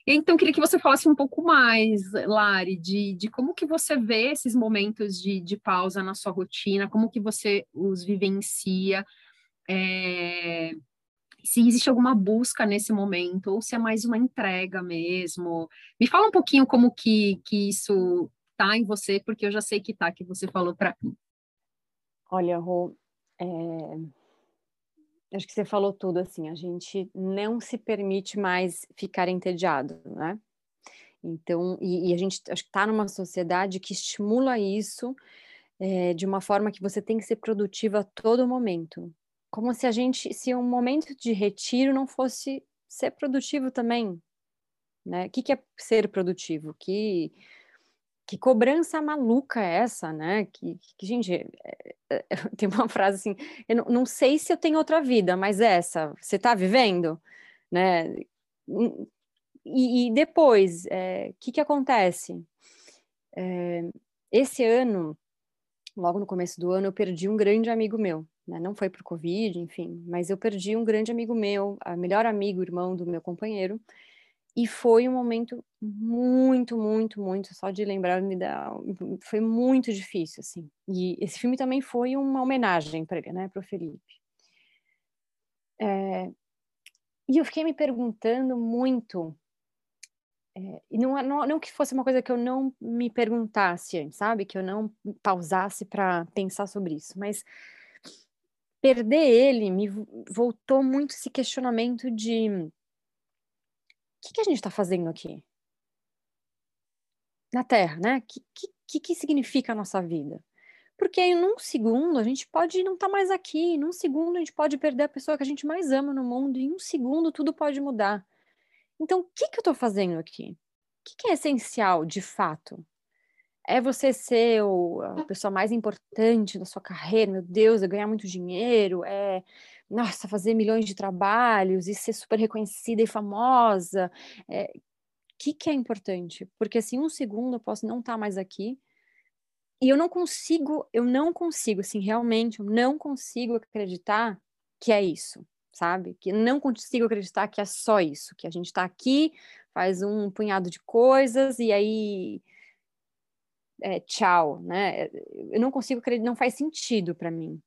Então, queria que você falasse um pouco mais, Lari, de, de como que você vê esses momentos de, de pausa na sua rotina, como que você os vivencia, é, se existe alguma busca nesse momento, ou se é mais uma entrega mesmo. Me fala um pouquinho como que, que isso tá em você, porque eu já sei que tá, que você falou para mim. Olha, Rô, é... acho que você falou tudo, assim, a gente não se permite mais ficar entediado, né? Então, e, e a gente está numa sociedade que estimula isso é, de uma forma que você tem que ser produtiva a todo momento. Como se a gente, se um momento de retiro não fosse ser produtivo também, né? O que, que é ser produtivo? Que que cobrança maluca é essa, né? Que, que gente, é, é, tem uma frase assim, eu não, não, sei se eu tenho outra vida, mas essa, você está vivendo, né? E, e depois, o é, que, que acontece? É, esse ano, logo no começo do ano, eu perdi um grande amigo meu, né? Não foi por Covid, enfim, mas eu perdi um grande amigo meu, a melhor amigo, irmão do meu companheiro, e foi um momento muito, muito, muito, só de lembrar me dá, foi muito difícil, assim. E esse filme também foi uma homenagem para ele, né, para o Felipe. É, e eu fiquei me perguntando muito, é, e não, não, não que fosse uma coisa que eu não me perguntasse antes, sabe? Que eu não pausasse para pensar sobre isso, mas perder ele me voltou muito esse questionamento de que, que a gente está fazendo aqui? Na Terra, né? O que, que, que significa a nossa vida? Porque em um segundo a gente pode não estar tá mais aqui, em um segundo a gente pode perder a pessoa que a gente mais ama no mundo, em um segundo tudo pode mudar. Então, o que, que eu estou fazendo aqui? O que, que é essencial de fato? É você ser o, a pessoa mais importante da sua carreira, meu Deus, é ganhar muito dinheiro, é nossa, fazer milhões de trabalhos e ser super reconhecida e famosa. O é, que, que é importante? Porque assim, um segundo eu posso não estar tá mais aqui e eu não consigo, eu não consigo, assim, realmente, eu não consigo acreditar que é isso, sabe? Que não consigo acreditar que é só isso, que a gente está aqui, faz um punhado de coisas e aí é, tchau, né? Eu não consigo acreditar, não faz sentido para mim.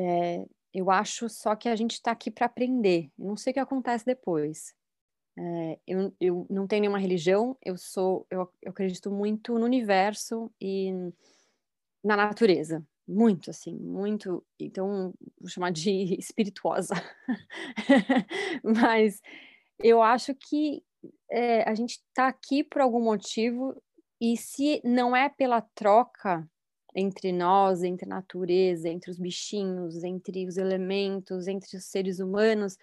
É, eu acho só que a gente está aqui para aprender. Eu não sei o que acontece depois. É, eu, eu não tenho nenhuma religião. Eu sou, eu, eu acredito muito no universo e na natureza, muito assim, muito. Então vou chamar de espirituosa. Mas eu acho que é, a gente está aqui por algum motivo e se não é pela troca entre nós, entre a natureza, entre os bichinhos, entre os elementos, entre os seres humanos,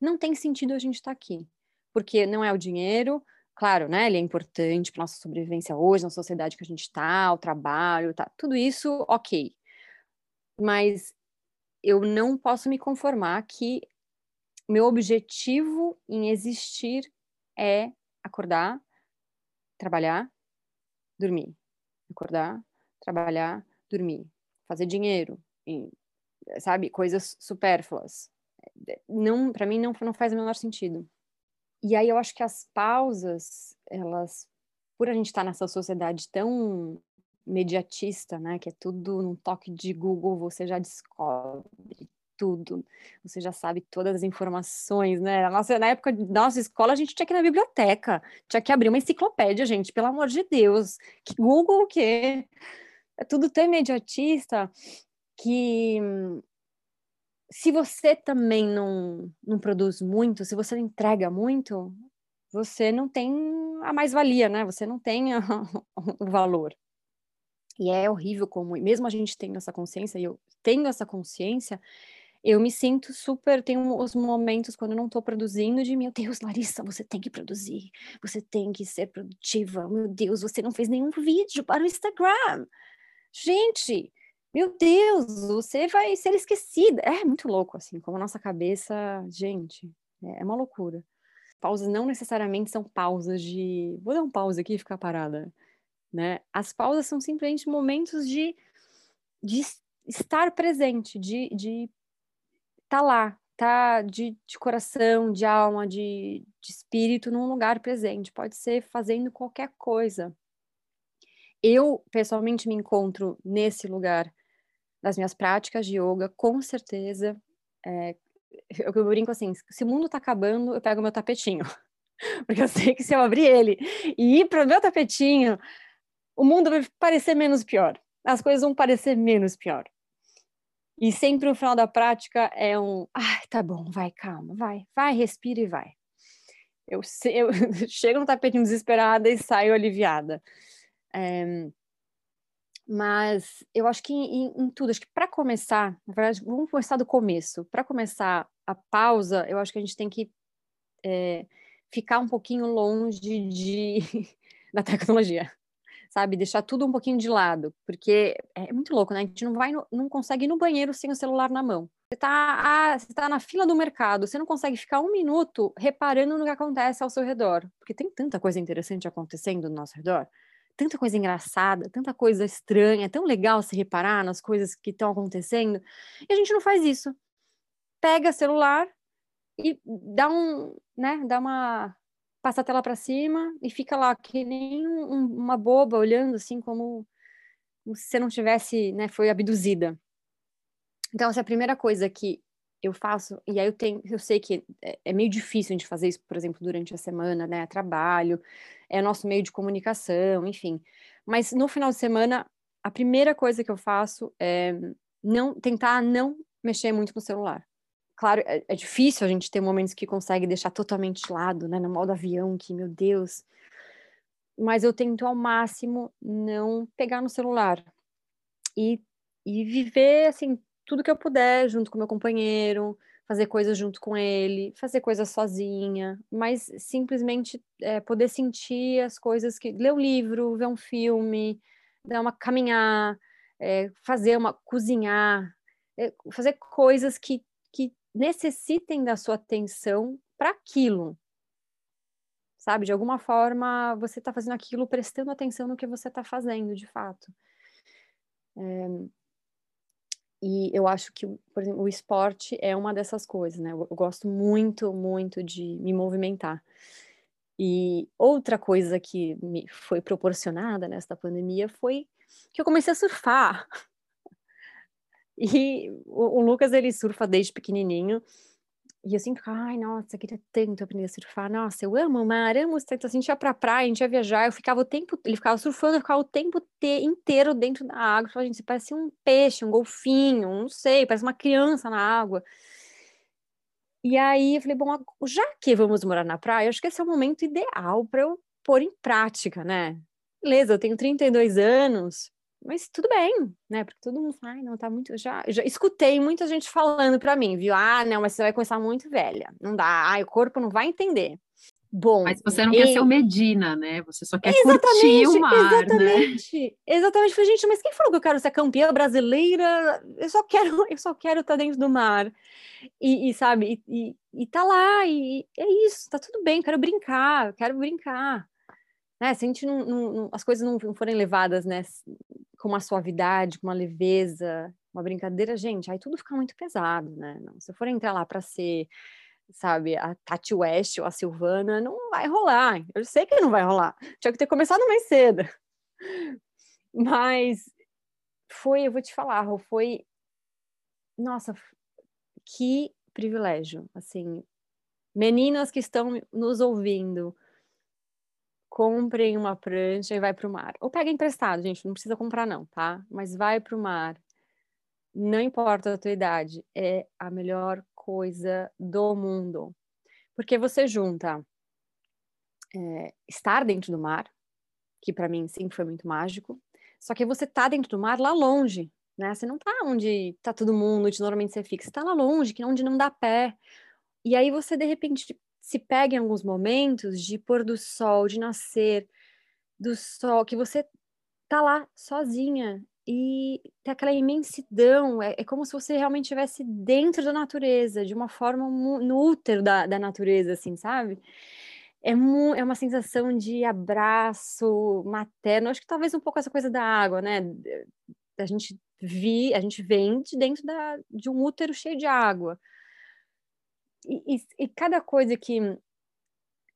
não tem sentido a gente estar tá aqui. Porque não é o dinheiro, claro, né? Ele é importante para nossa sobrevivência hoje, na sociedade que a gente está, o trabalho, tá, tudo isso, ok. Mas eu não posso me conformar que meu objetivo em existir é acordar, trabalhar, dormir. Acordar, trabalhar, dormir, fazer dinheiro, e, sabe, coisas supérfluas. Não, para mim não, não faz o menor sentido. E aí eu acho que as pausas, elas, por a gente estar tá nessa sociedade tão mediatista, né, que é tudo num toque de Google, você já descobre tudo, você já sabe todas as informações, né? Na, nossa, na época da nossa escola, a gente tinha que ir na biblioteca, tinha que abrir uma enciclopédia, gente, pelo amor de Deus. Que Google o quê? É tudo tão imediatista que se você também não, não produz muito, se você não entrega muito, você não tem a mais-valia, né? Você não tem a, o valor. E é horrível como, mesmo a gente tendo essa consciência, e eu tendo essa consciência, eu me sinto super. Tem os momentos quando eu não estou produzindo, de meu Deus, Larissa, você tem que produzir, você tem que ser produtiva. Meu Deus, você não fez nenhum vídeo para o Instagram. Gente, meu Deus, você vai ser esquecida. É muito louco, assim, como a nossa cabeça, gente, é, é uma loucura. Pausas não necessariamente são pausas de. Vou dar um pause aqui e ficar parada. Né? As pausas são simplesmente momentos de, de estar presente, de, de tá lá, tá de, de coração, de alma, de, de espírito num lugar presente. Pode ser fazendo qualquer coisa. Eu, pessoalmente, me encontro nesse lugar das minhas práticas de yoga, com certeza. É, eu, eu brinco assim: se o mundo tá acabando, eu pego meu tapetinho. Porque eu sei que se eu abrir ele e ir para o meu tapetinho, o mundo vai parecer menos pior. As coisas vão parecer menos pior. E sempre o final da prática é um, ai, tá bom, vai, calma, vai, vai, respira e vai. Eu, eu chego no tapetinho desesperada e saio aliviada. É, mas eu acho que em, em tudo, acho que para começar, na verdade, vamos começar do começo. Para começar a pausa, eu acho que a gente tem que é, ficar um pouquinho longe de, da tecnologia sabe? Deixar tudo um pouquinho de lado, porque é muito louco, né? A gente não vai, no, não consegue ir no banheiro sem o celular na mão. Você tá, ah, tá na fila do mercado, você não consegue ficar um minuto reparando no que acontece ao seu redor, porque tem tanta coisa interessante acontecendo no nosso redor, tanta coisa engraçada, tanta coisa estranha, é tão legal se reparar nas coisas que estão acontecendo, e a gente não faz isso. Pega celular e dá um, né, dá uma passa a tela para cima e fica lá que nem um, uma boba olhando assim como, como se você não tivesse, né, foi abduzida. Então essa é a primeira coisa que eu faço e aí eu tenho, eu sei que é, é meio difícil a gente fazer isso, por exemplo, durante a semana, né, trabalho, é nosso meio de comunicação, enfim. Mas no final de semana, a primeira coisa que eu faço é não tentar não mexer muito no celular claro, é, é, difícil a gente ter momentos que consegue deixar totalmente de lado, né? No modo avião, que, meu Deus. Mas eu tento ao máximo não pegar no celular e, e viver, assim, tudo que eu puder junto com meu companheiro, fazer coisas junto com ele, fazer coisas sozinha, mas simplesmente é, poder sentir as coisas que. ler um livro, ver um filme, dar uma caminhar, é, fazer uma. cozinhar, é, fazer coisas que, que necessitem da sua atenção para aquilo. Sabe, de alguma forma você está fazendo aquilo prestando atenção no que você está fazendo, de fato. É, e eu acho que, por exemplo, o esporte é uma dessas coisas, né? Eu, eu gosto muito, muito de me movimentar. E outra coisa que me foi proporcionada nesta pandemia foi que eu comecei a surfar. E o, o, Lucas, ele surfa desde pequenininho. E eu sempre ai, nossa, eu queria tanto aprender a surfar. Nossa, eu amo o mar, amo tanto. Assim, a gente ia pra praia, a gente ia viajar, eu ficava o tempo, ele ficava surfando, eu ficava o tempo te, inteiro dentro da água. Eu falava, gente, você parece um peixe, um golfinho, não sei, parece uma criança na água. E aí eu falei, bom, já que vamos morar na praia, acho que esse é o momento ideal para eu pôr em prática, né? Beleza, eu tenho 32 anos, mas tudo bem, né? Porque todo mundo fala, ai, não, tá muito. Já, já escutei muita gente falando para mim, viu? Ah, não, mas você vai começar muito velha. Não dá, ai, o corpo não vai entender. Bom. Mas você não e... quer ser o Medina, né? Você só quer exatamente, curtir o mar, exatamente, né? Exatamente. Falei, gente, mas quem falou que eu quero ser campeã brasileira? Eu só quero, eu só quero estar dentro do mar. E, e sabe, e, e, tá lá, e é isso, tá tudo bem, quero brincar, quero brincar. Né? Se a gente não, não, as coisas não forem levadas né, com uma suavidade, com uma leveza, uma brincadeira, gente, aí tudo fica muito pesado, né? Não, se eu for entrar lá para ser, sabe, a Tati West ou a Silvana, não vai rolar. Eu sei que não vai rolar. Tinha que ter começado mais cedo. Mas foi, eu vou te falar, foi, nossa, que privilégio, assim, meninas que estão nos ouvindo, comprem uma prancha e vai para o mar. Ou pega emprestado, gente, não precisa comprar não, tá? Mas vai para o mar. não importa a tua idade, é a melhor coisa do mundo. Porque você junta é, estar dentro do mar, que para mim sempre foi muito mágico, só que você tá dentro do mar lá longe, né? Você não tá onde tá todo mundo, onde normalmente você fica, você tá lá longe, que é onde não dá pé. E aí você de repente se pega em alguns momentos de pôr do sol, de nascer do sol, que você tá lá sozinha e tem aquela imensidão, é, é como se você realmente estivesse dentro da natureza, de uma forma no útero da, da natureza, assim, sabe? É, é uma sensação de abraço materno, acho que talvez um pouco essa coisa da água, né? A gente vi, a gente vem de dentro da, de um útero cheio de água. E, e, e cada coisa que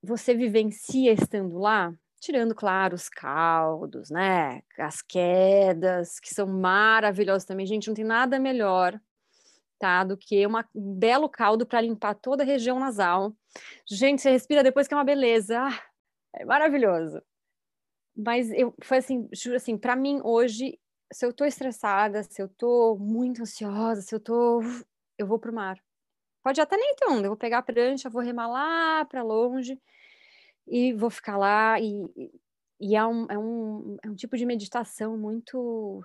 você vivencia estando lá, tirando, claro, os caldos, né? As quedas, que são maravilhosas também. Gente, não tem nada melhor, tá? Do que uma, um belo caldo para limpar toda a região nasal. Gente, você respira depois que é uma beleza. Ah, é maravilhoso. Mas eu foi assim, juro assim, para mim hoje, se eu tô estressada, se eu tô muito ansiosa, se eu tô eu vou pro mar. Pode até nem ter onda, eu vou pegar a prancha, vou remar lá para longe e vou ficar lá e, e é, um, é, um, é um tipo de meditação muito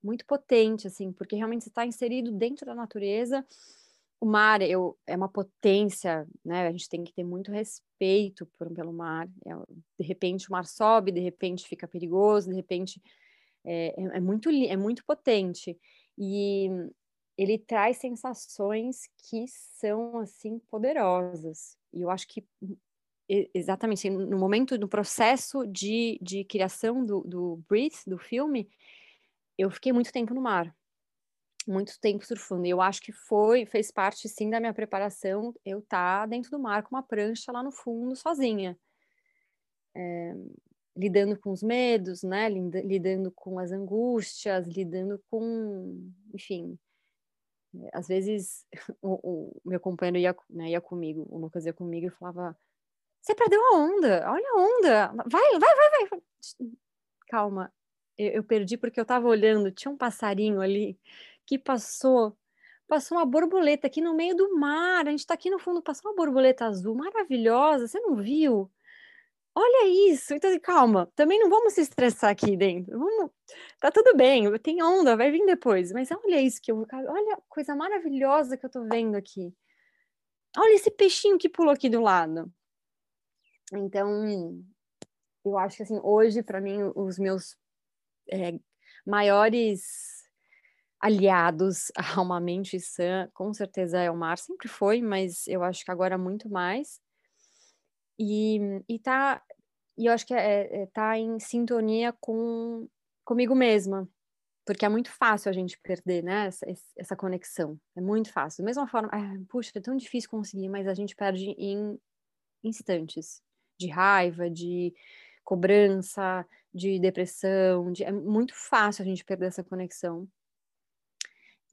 muito potente, assim, porque realmente você está inserido dentro da natureza. O mar eu, é uma potência, né? A gente tem que ter muito respeito por, pelo mar. É, de repente o mar sobe, de repente fica perigoso, de repente é, é, é muito é muito potente e ele traz sensações que são assim poderosas. E eu acho que exatamente no momento do processo de, de criação do, do Breathe, do filme, eu fiquei muito tempo no mar, muito tempo surfando. E eu acho que foi, fez parte sim da minha preparação eu estar tá dentro do mar com uma prancha lá no fundo, sozinha. É, lidando com os medos, né? Lidando com as angústias, lidando com, enfim. Às vezes o, o meu companheiro ia, né, ia comigo, o Lucas ia comigo e falava você perdeu a onda, olha a onda. Vai, vai, vai, vai. Calma, eu, eu perdi porque eu estava olhando, tinha um passarinho ali que passou, passou uma borboleta aqui no meio do mar. A gente está aqui no fundo, passou uma borboleta azul maravilhosa, você não viu? Olha isso. Então, calma, também não vamos se estressar aqui dentro. Vamos, tá tudo bem, tem onda, vai vir depois. Mas olha isso que eu, olha a coisa maravilhosa que eu tô vendo aqui. Olha esse peixinho que pulou aqui do lado. Então, eu acho que assim, hoje, para mim, os meus é, maiores aliados a uma mente sã, com certeza é o mar, sempre foi, mas eu acho que agora muito mais. E, e tá, e eu acho que é, é, tá em sintonia com comigo mesma, porque é muito fácil a gente perder, né, essa, essa conexão, é muito fácil. Da mesma forma, é, puxa, é tão difícil conseguir, mas a gente perde em instantes de raiva, de cobrança, de depressão, de... é muito fácil a gente perder essa conexão.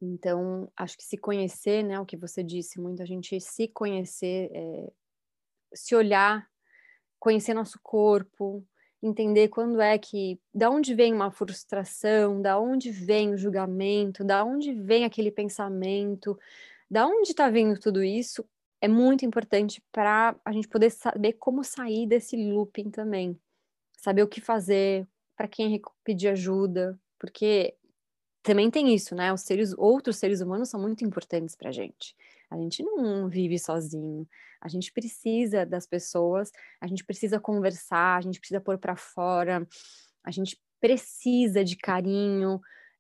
Então, acho que se conhecer, né, o que você disse, muita gente se conhecer, é, se olhar, conhecer nosso corpo, entender quando é que, da onde vem uma frustração, da onde vem o julgamento, da onde vem aquele pensamento, da onde está vindo tudo isso, é muito importante para a gente poder saber como sair desse looping também. Saber o que fazer, para quem pedir ajuda, porque também tem isso, né? Os seres, outros seres humanos são muito importantes para a gente. A gente não vive sozinho. A gente precisa das pessoas, a gente precisa conversar, a gente precisa pôr para fora, a gente precisa de carinho,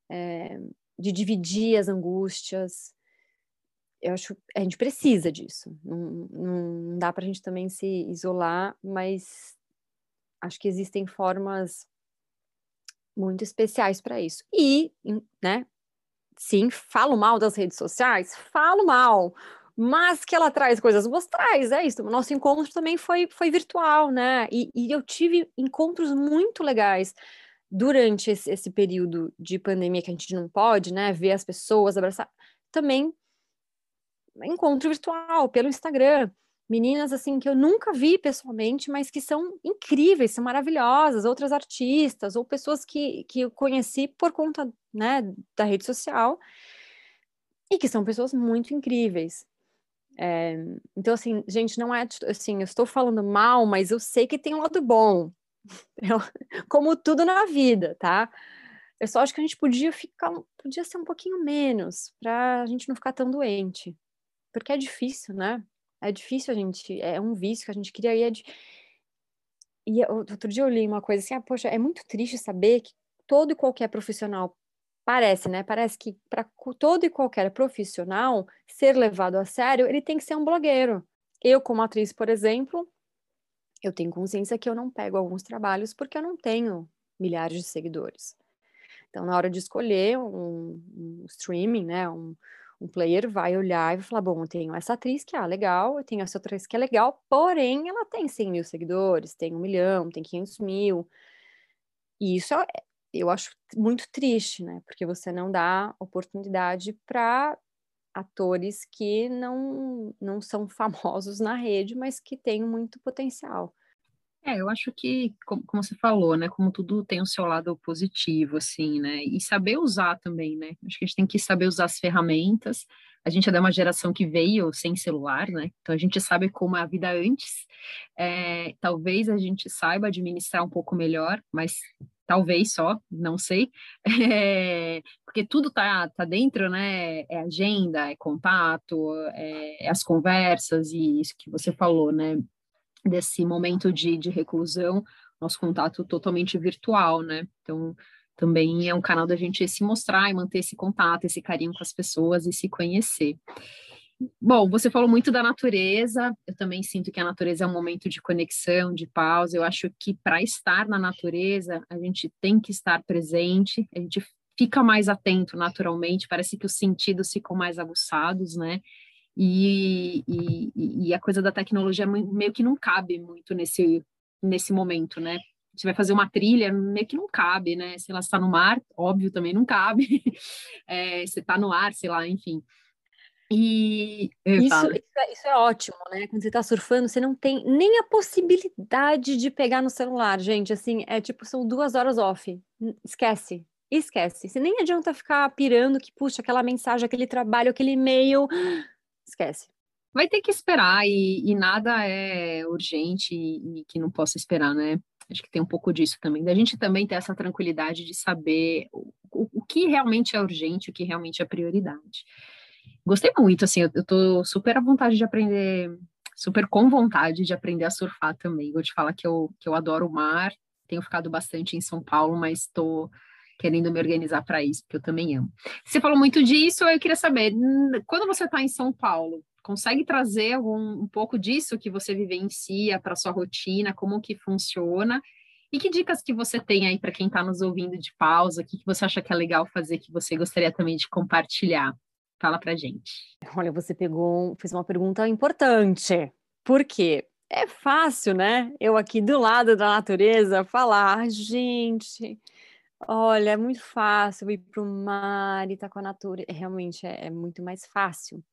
é, de dividir as angústias eu acho a gente precisa disso. Não, não dá para a gente também se isolar, mas acho que existem formas muito especiais para isso. E, né? Sim, falo mal das redes sociais, falo mal, mas que ela traz coisas boas, traz, é isso. O nosso encontro também foi, foi virtual, né? E, e eu tive encontros muito legais durante esse, esse período de pandemia que a gente não pode, né? Ver as pessoas, abraçar. Também encontro virtual, pelo Instagram. Meninas assim que eu nunca vi pessoalmente, mas que são incríveis, são maravilhosas, outras artistas ou pessoas que, que eu conheci por conta né, da rede social. e que são pessoas muito incríveis. É, então, assim, gente, não é assim, eu estou falando mal, mas eu sei que tem um lado bom, eu, como tudo na vida, tá? Eu só acho que a gente podia ficar, podia ser um pouquinho menos, para a gente não ficar tão doente, porque é difícil, né? É difícil a gente, é um vício que a gente queria e é de... E outro dia eu li uma coisa assim, ah, poxa, é muito triste saber que todo e qualquer profissional parece, né? Parece que para todo e qualquer profissional ser levado a sério, ele tem que ser um blogueiro. Eu, como atriz, por exemplo, eu tenho consciência que eu não pego alguns trabalhos porque eu não tenho milhares de seguidores. Então, na hora de escolher um, um streaming, né, um, um player vai olhar e vai falar: bom, eu tenho essa atriz que é legal, eu tenho essa atriz que é legal, porém ela tem 100 mil seguidores, tem um milhão, tem 500 mil. E isso é, eu acho muito triste, né? Porque você não dá oportunidade para atores que não, não são famosos na rede, mas que têm muito potencial. É, eu acho que, como, você falou, né, como tudo tem o seu lado positivo, assim, né, e saber usar também, né, acho que a gente tem que saber usar as ferramentas, a gente é de uma geração que veio sem celular, né, então a gente sabe como é a vida antes, é, talvez a gente saiba administrar um pouco melhor, mas talvez só, não sei, é, porque tudo tá, tá dentro, né? É agenda, é contato, é, é, as conversas e isso que você falou, né? Desse momento de, de reclusão, nosso contato totalmente virtual, né? Então, também é um canal da gente se mostrar e manter esse contato, esse carinho com as pessoas e se conhecer. Bom, você falou muito da natureza, eu também sinto que a natureza é um momento de conexão, de pausa. Eu acho que para estar na natureza, a gente tem que estar presente, a gente fica mais atento naturalmente, parece que os sentidos ficam mais aguçados, né? E, e, e a coisa da tecnologia meio que não cabe muito nesse, nesse momento, né? Você vai fazer uma trilha, meio que não cabe, né? Se ela está no mar, óbvio, também não cabe. É, você está no ar, sei lá, enfim. E isso, isso, é, isso, é, ótimo, né? Quando você tá surfando, você não tem nem a possibilidade de pegar no celular, gente. Assim, é tipo, são duas horas off. Esquece. Esquece. Você nem adianta ficar pirando que, puxa, aquela mensagem, aquele trabalho, aquele e-mail. Esquece. Vai ter que esperar e, e nada é urgente e, e, que não possa esperar, né? Acho que tem um pouco disso também. Da gente também ter essa tranquilidade de saber o, o, que realmente é urgente, o que realmente é prioridade. Gostei muito, assim, eu, eu tô super à vontade de aprender, super com vontade de aprender a surfar também. Vou te falar que eu, que eu adoro o mar, tenho ficado bastante em São Paulo, mas estou querendo me organizar para isso, porque eu também amo. Você falou muito disso, eu queria saber, quando você está em São Paulo, consegue trazer algum, um pouco disso que você vivencia para sua rotina, como que funciona? E que dicas que você tem aí para quem está nos ouvindo de pausa? O que, que você acha que é legal fazer que você gostaria também de compartilhar? Fala pra gente. Olha, você pegou, fez uma pergunta importante. Por quê? É fácil, né? Eu aqui do lado da natureza falar, gente, olha, é muito fácil ir para o mar e estar tá com a natureza. É, realmente é, é muito mais fácil.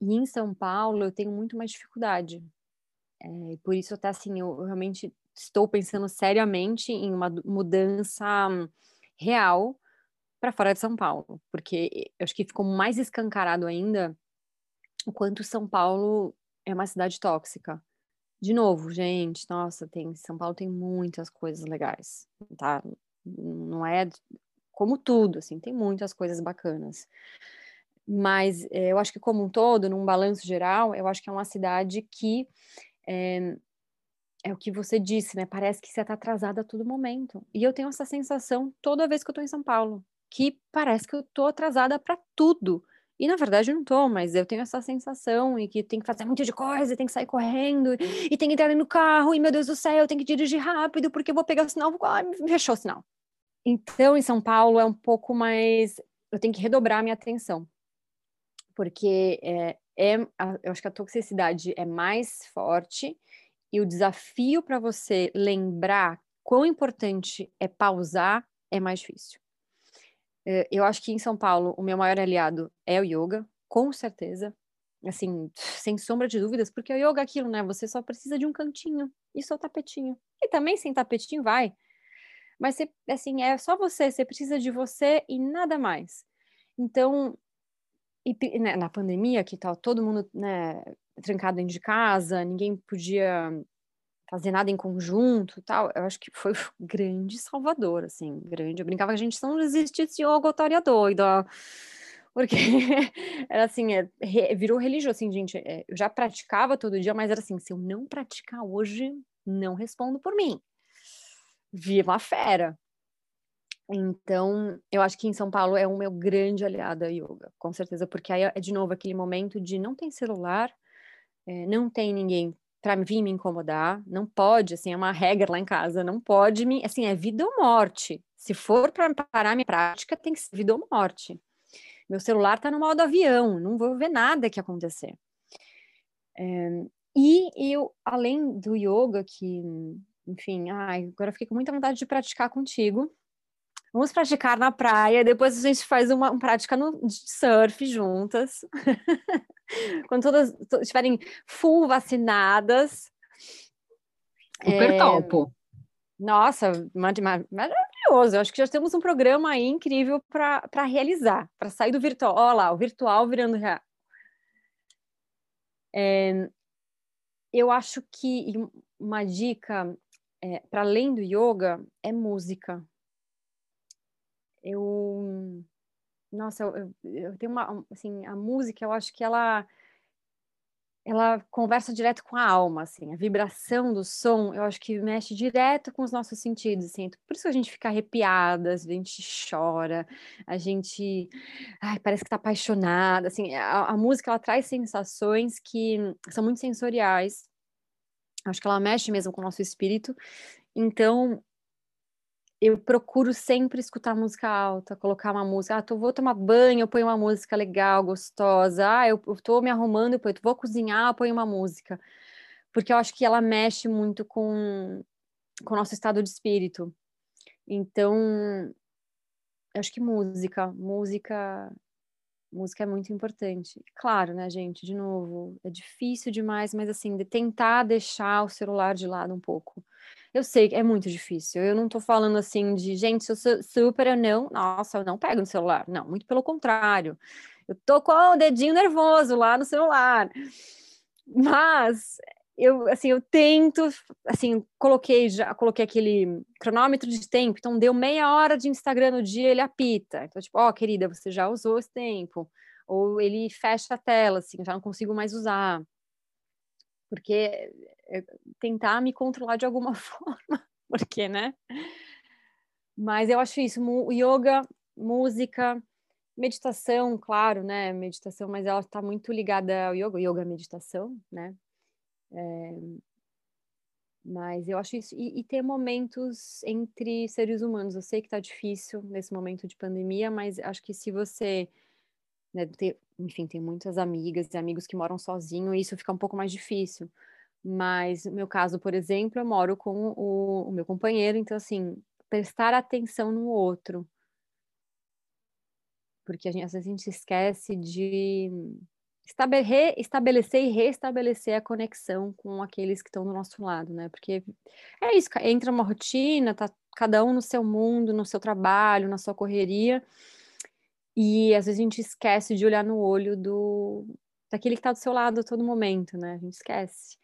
E em São Paulo eu tenho muito mais dificuldade. É, por isso até assim, eu realmente estou pensando seriamente em uma mudança real para fora de São Paulo, porque eu acho que ficou mais escancarado ainda o quanto São Paulo é uma cidade tóxica. De novo, gente, nossa, tem São Paulo tem muitas coisas legais, tá? Não é como tudo, assim, tem muitas coisas bacanas. Mas é, eu acho que como um todo, num balanço geral, eu acho que é uma cidade que é, é o que você disse, né? Parece que você está atrasada a todo momento. E eu tenho essa sensação toda vez que eu estou em São Paulo que parece que eu tô atrasada para tudo. E na verdade eu não tô, mas eu tenho essa sensação e que tem que fazer muito de coisa, tem que sair correndo, e tem que entrar no carro, e meu Deus do céu, eu tenho que dirigir rápido porque eu vou pegar o sinal, me fechou o sinal. Então, em São Paulo é um pouco mais, eu tenho que redobrar a minha atenção. Porque é, é eu acho que a toxicidade é mais forte e o desafio para você lembrar quão importante é pausar é mais difícil. Eh, eu acho que em São Paulo o meu maior aliado é o yoga, com certeza. Assim, sem sombra de dúvidas, porque o yoga é aquilo, né? Você só precisa de um cantinho e seu tapetinho. E também sem tapetinho vai. Mas, você, assim, é só você, você precisa de você e nada mais. Então, e né, na pandemia, que tá todo mundo né, trancado dentro de casa, ninguém podia fazer nada em conjunto tal, eu acho que foi grande salvador, assim, grande. Eu brincava que a gente não existisse yoga otária doida, porque era assim, é, virou religioso, assim, gente, é, eu já praticava todo dia, mas era assim, se eu não praticar hoje, não respondo por mim. Viva a fera! Então, eu acho que em São Paulo é o meu grande aliado a yoga, com certeza, porque aí é de novo aquele momento de não tem celular, é, não tem ninguém para vir me incomodar, não pode, assim, é uma regra lá em casa, não pode me, assim, é vida ou morte. Se for para parar minha prática, tem que ser vida ou morte. Meu celular está no modo avião, não vou ver nada que acontecer. É, e eu, além do yoga, que, enfim, ai, agora fiquei com muita vontade de praticar contigo, Vamos praticar na praia, depois a gente faz uma, uma prática no, de surf juntas. Quando todas estiverem full vacinadas. Super é... topo. Nossa, maravilhoso. Eu acho que já temos um programa aí incrível para realizar, para sair do virtual. Olha lá, o virtual virando real. É, eu acho que uma dica, é, para além do yoga, é música. Eu nossa, eu, eu, tenho uma assim, a música, eu acho que ela ela conversa direto com a alma, assim, a vibração do som, eu acho que mexe direto com os nossos sentidos, assim, por isso que a gente fica arrepiada, a gente chora, a gente, ai, parece que está apaixonada, assim, a, a música, ela traz sensações que são muito sensoriais, acho que ela mexe mesmo com o nosso espírito, então, eu procuro sempre escutar música alta, colocar uma música. Ah, tô, vou tomar banho, eu ponho uma música legal, gostosa. Ah, eu, eu tô me arrumando, eu vou cozinhar, eu ponho uma música. Porque eu acho que ela mexe muito com, com o nosso estado de espírito. Então, eu acho que música, música, música é muito importante. Claro, né, gente? De novo, é difícil demais, mas assim, de tentar deixar o celular de lado um pouco eu sei que é muito difícil. Eu não tô falando assim de, gente, se eu sou super, eu não, nossa, eu não pego no celular. Não, muito pelo contrário. Eu tô com o dedinho nervoso lá no celular. Mas eu assim, eu tento, assim, coloquei já, coloquei aquele cronômetro de tempo, então deu meia hora de Instagram no dia, ele apita. Então, tipo, ó, oh, querida, você já usou esse tempo. Ou ele fecha a tela, assim, já não consigo mais usar. Porque é, tentar me controlar de alguma forma, porque, né? Mas eu acho isso, yoga, música, meditação, claro, né? Meditação, mas ela está muito ligada ao yoga, yoga é meditação, né? É, mas eu acho isso, e, e, ter momentos entre seres humanos. Eu sei que está difícil nesse momento de pandemia, mas acho que se você, né, ter, enfim, tem muitas amigas e amigos que moram sozinhos, e isso fica um pouco mais difícil. Mas no meu caso, por exemplo, eu moro com o, o meu companheiro, então assim, prestar atenção no outro. Porque gente, às vezes a gente esquece de estabelecer e restabelecer a conexão com aqueles que estão do nosso lado, né? Porque é isso, entra uma rotina, tá cada um no seu mundo, no seu trabalho, na sua correria, e às vezes a gente esquece de olhar no olho do daquele que está do seu lado a todo momento, né? A gente esquece.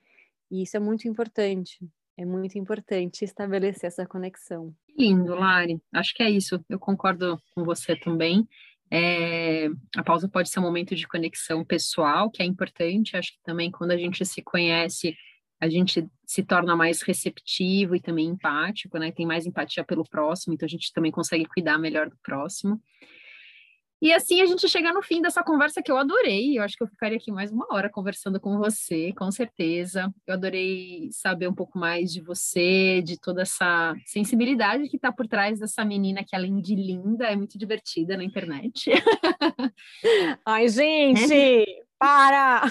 E isso é muito importante. É muito importante estabelecer essa conexão. Lindo, Lari. Acho que é isso. Eu concordo com você também. É, a pausa pode ser um momento de conexão pessoal, que é importante. Acho que também quando a gente se conhece, a gente se torna mais receptivo e também empático, né? Tem mais empatia pelo próximo, então a gente também consegue cuidar melhor do próximo. E assim a gente chega no fim dessa conversa que eu adorei. Eu acho que eu ficaria aqui mais uma hora conversando com você, com certeza. Eu adorei saber um pouco mais de você, de toda essa sensibilidade que está por trás dessa menina que, além de linda, é muito divertida na internet. Ai, gente, para!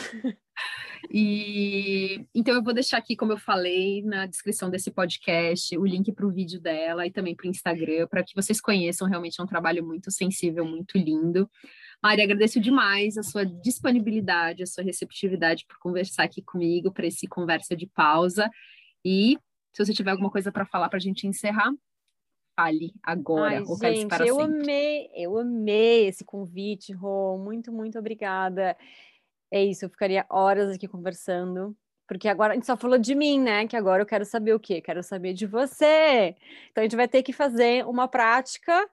E então eu vou deixar aqui, como eu falei, na descrição desse podcast, o link para o vídeo dela e também para o Instagram, para que vocês conheçam. Realmente é um trabalho muito sensível, muito lindo. Mari, agradeço demais a sua disponibilidade, a sua receptividade por conversar aqui comigo para esse conversa de pausa. E se você tiver alguma coisa para falar para a gente encerrar, Cale agora, Ai, ou gente, eu sempre. amei, eu amei esse convite, Rô. Muito, muito obrigada. É isso, eu ficaria horas aqui conversando, porque agora a gente só falou de mim, né? Que agora eu quero saber o quê? Quero saber de você. Então a gente vai ter que fazer uma prática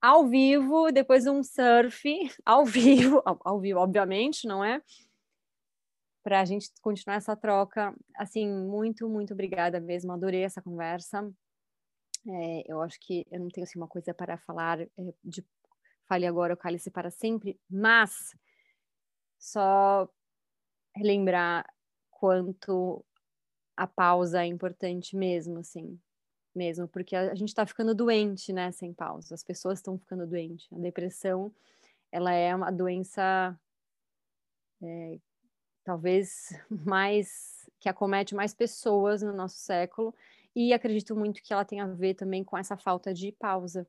ao vivo, depois um surf ao vivo, ao, ao vivo, obviamente, não é? Para a gente continuar essa troca. Assim, muito, muito obrigada mesmo. Adorei essa conversa. É, eu acho que eu não tenho assim, uma coisa para falar é, de fale agora o cálice para sempre, mas só relembrar quanto a pausa é importante mesmo, assim, mesmo, porque a gente está ficando doente, né, sem pausa, as pessoas estão ficando doentes. A depressão, ela é uma doença é, talvez mais que acomete mais pessoas no nosso século e acredito muito que ela tem a ver também com essa falta de pausa.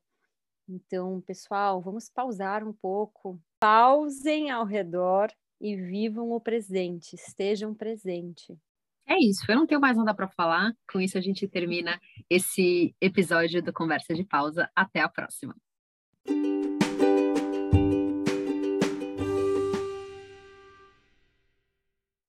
Então, pessoal, vamos pausar um pouco. Pausem ao redor e vivam o presente, estejam presente. É isso, eu não tenho mais nada para falar. Com isso, a gente termina esse episódio do Conversa de Pausa. Até a próxima.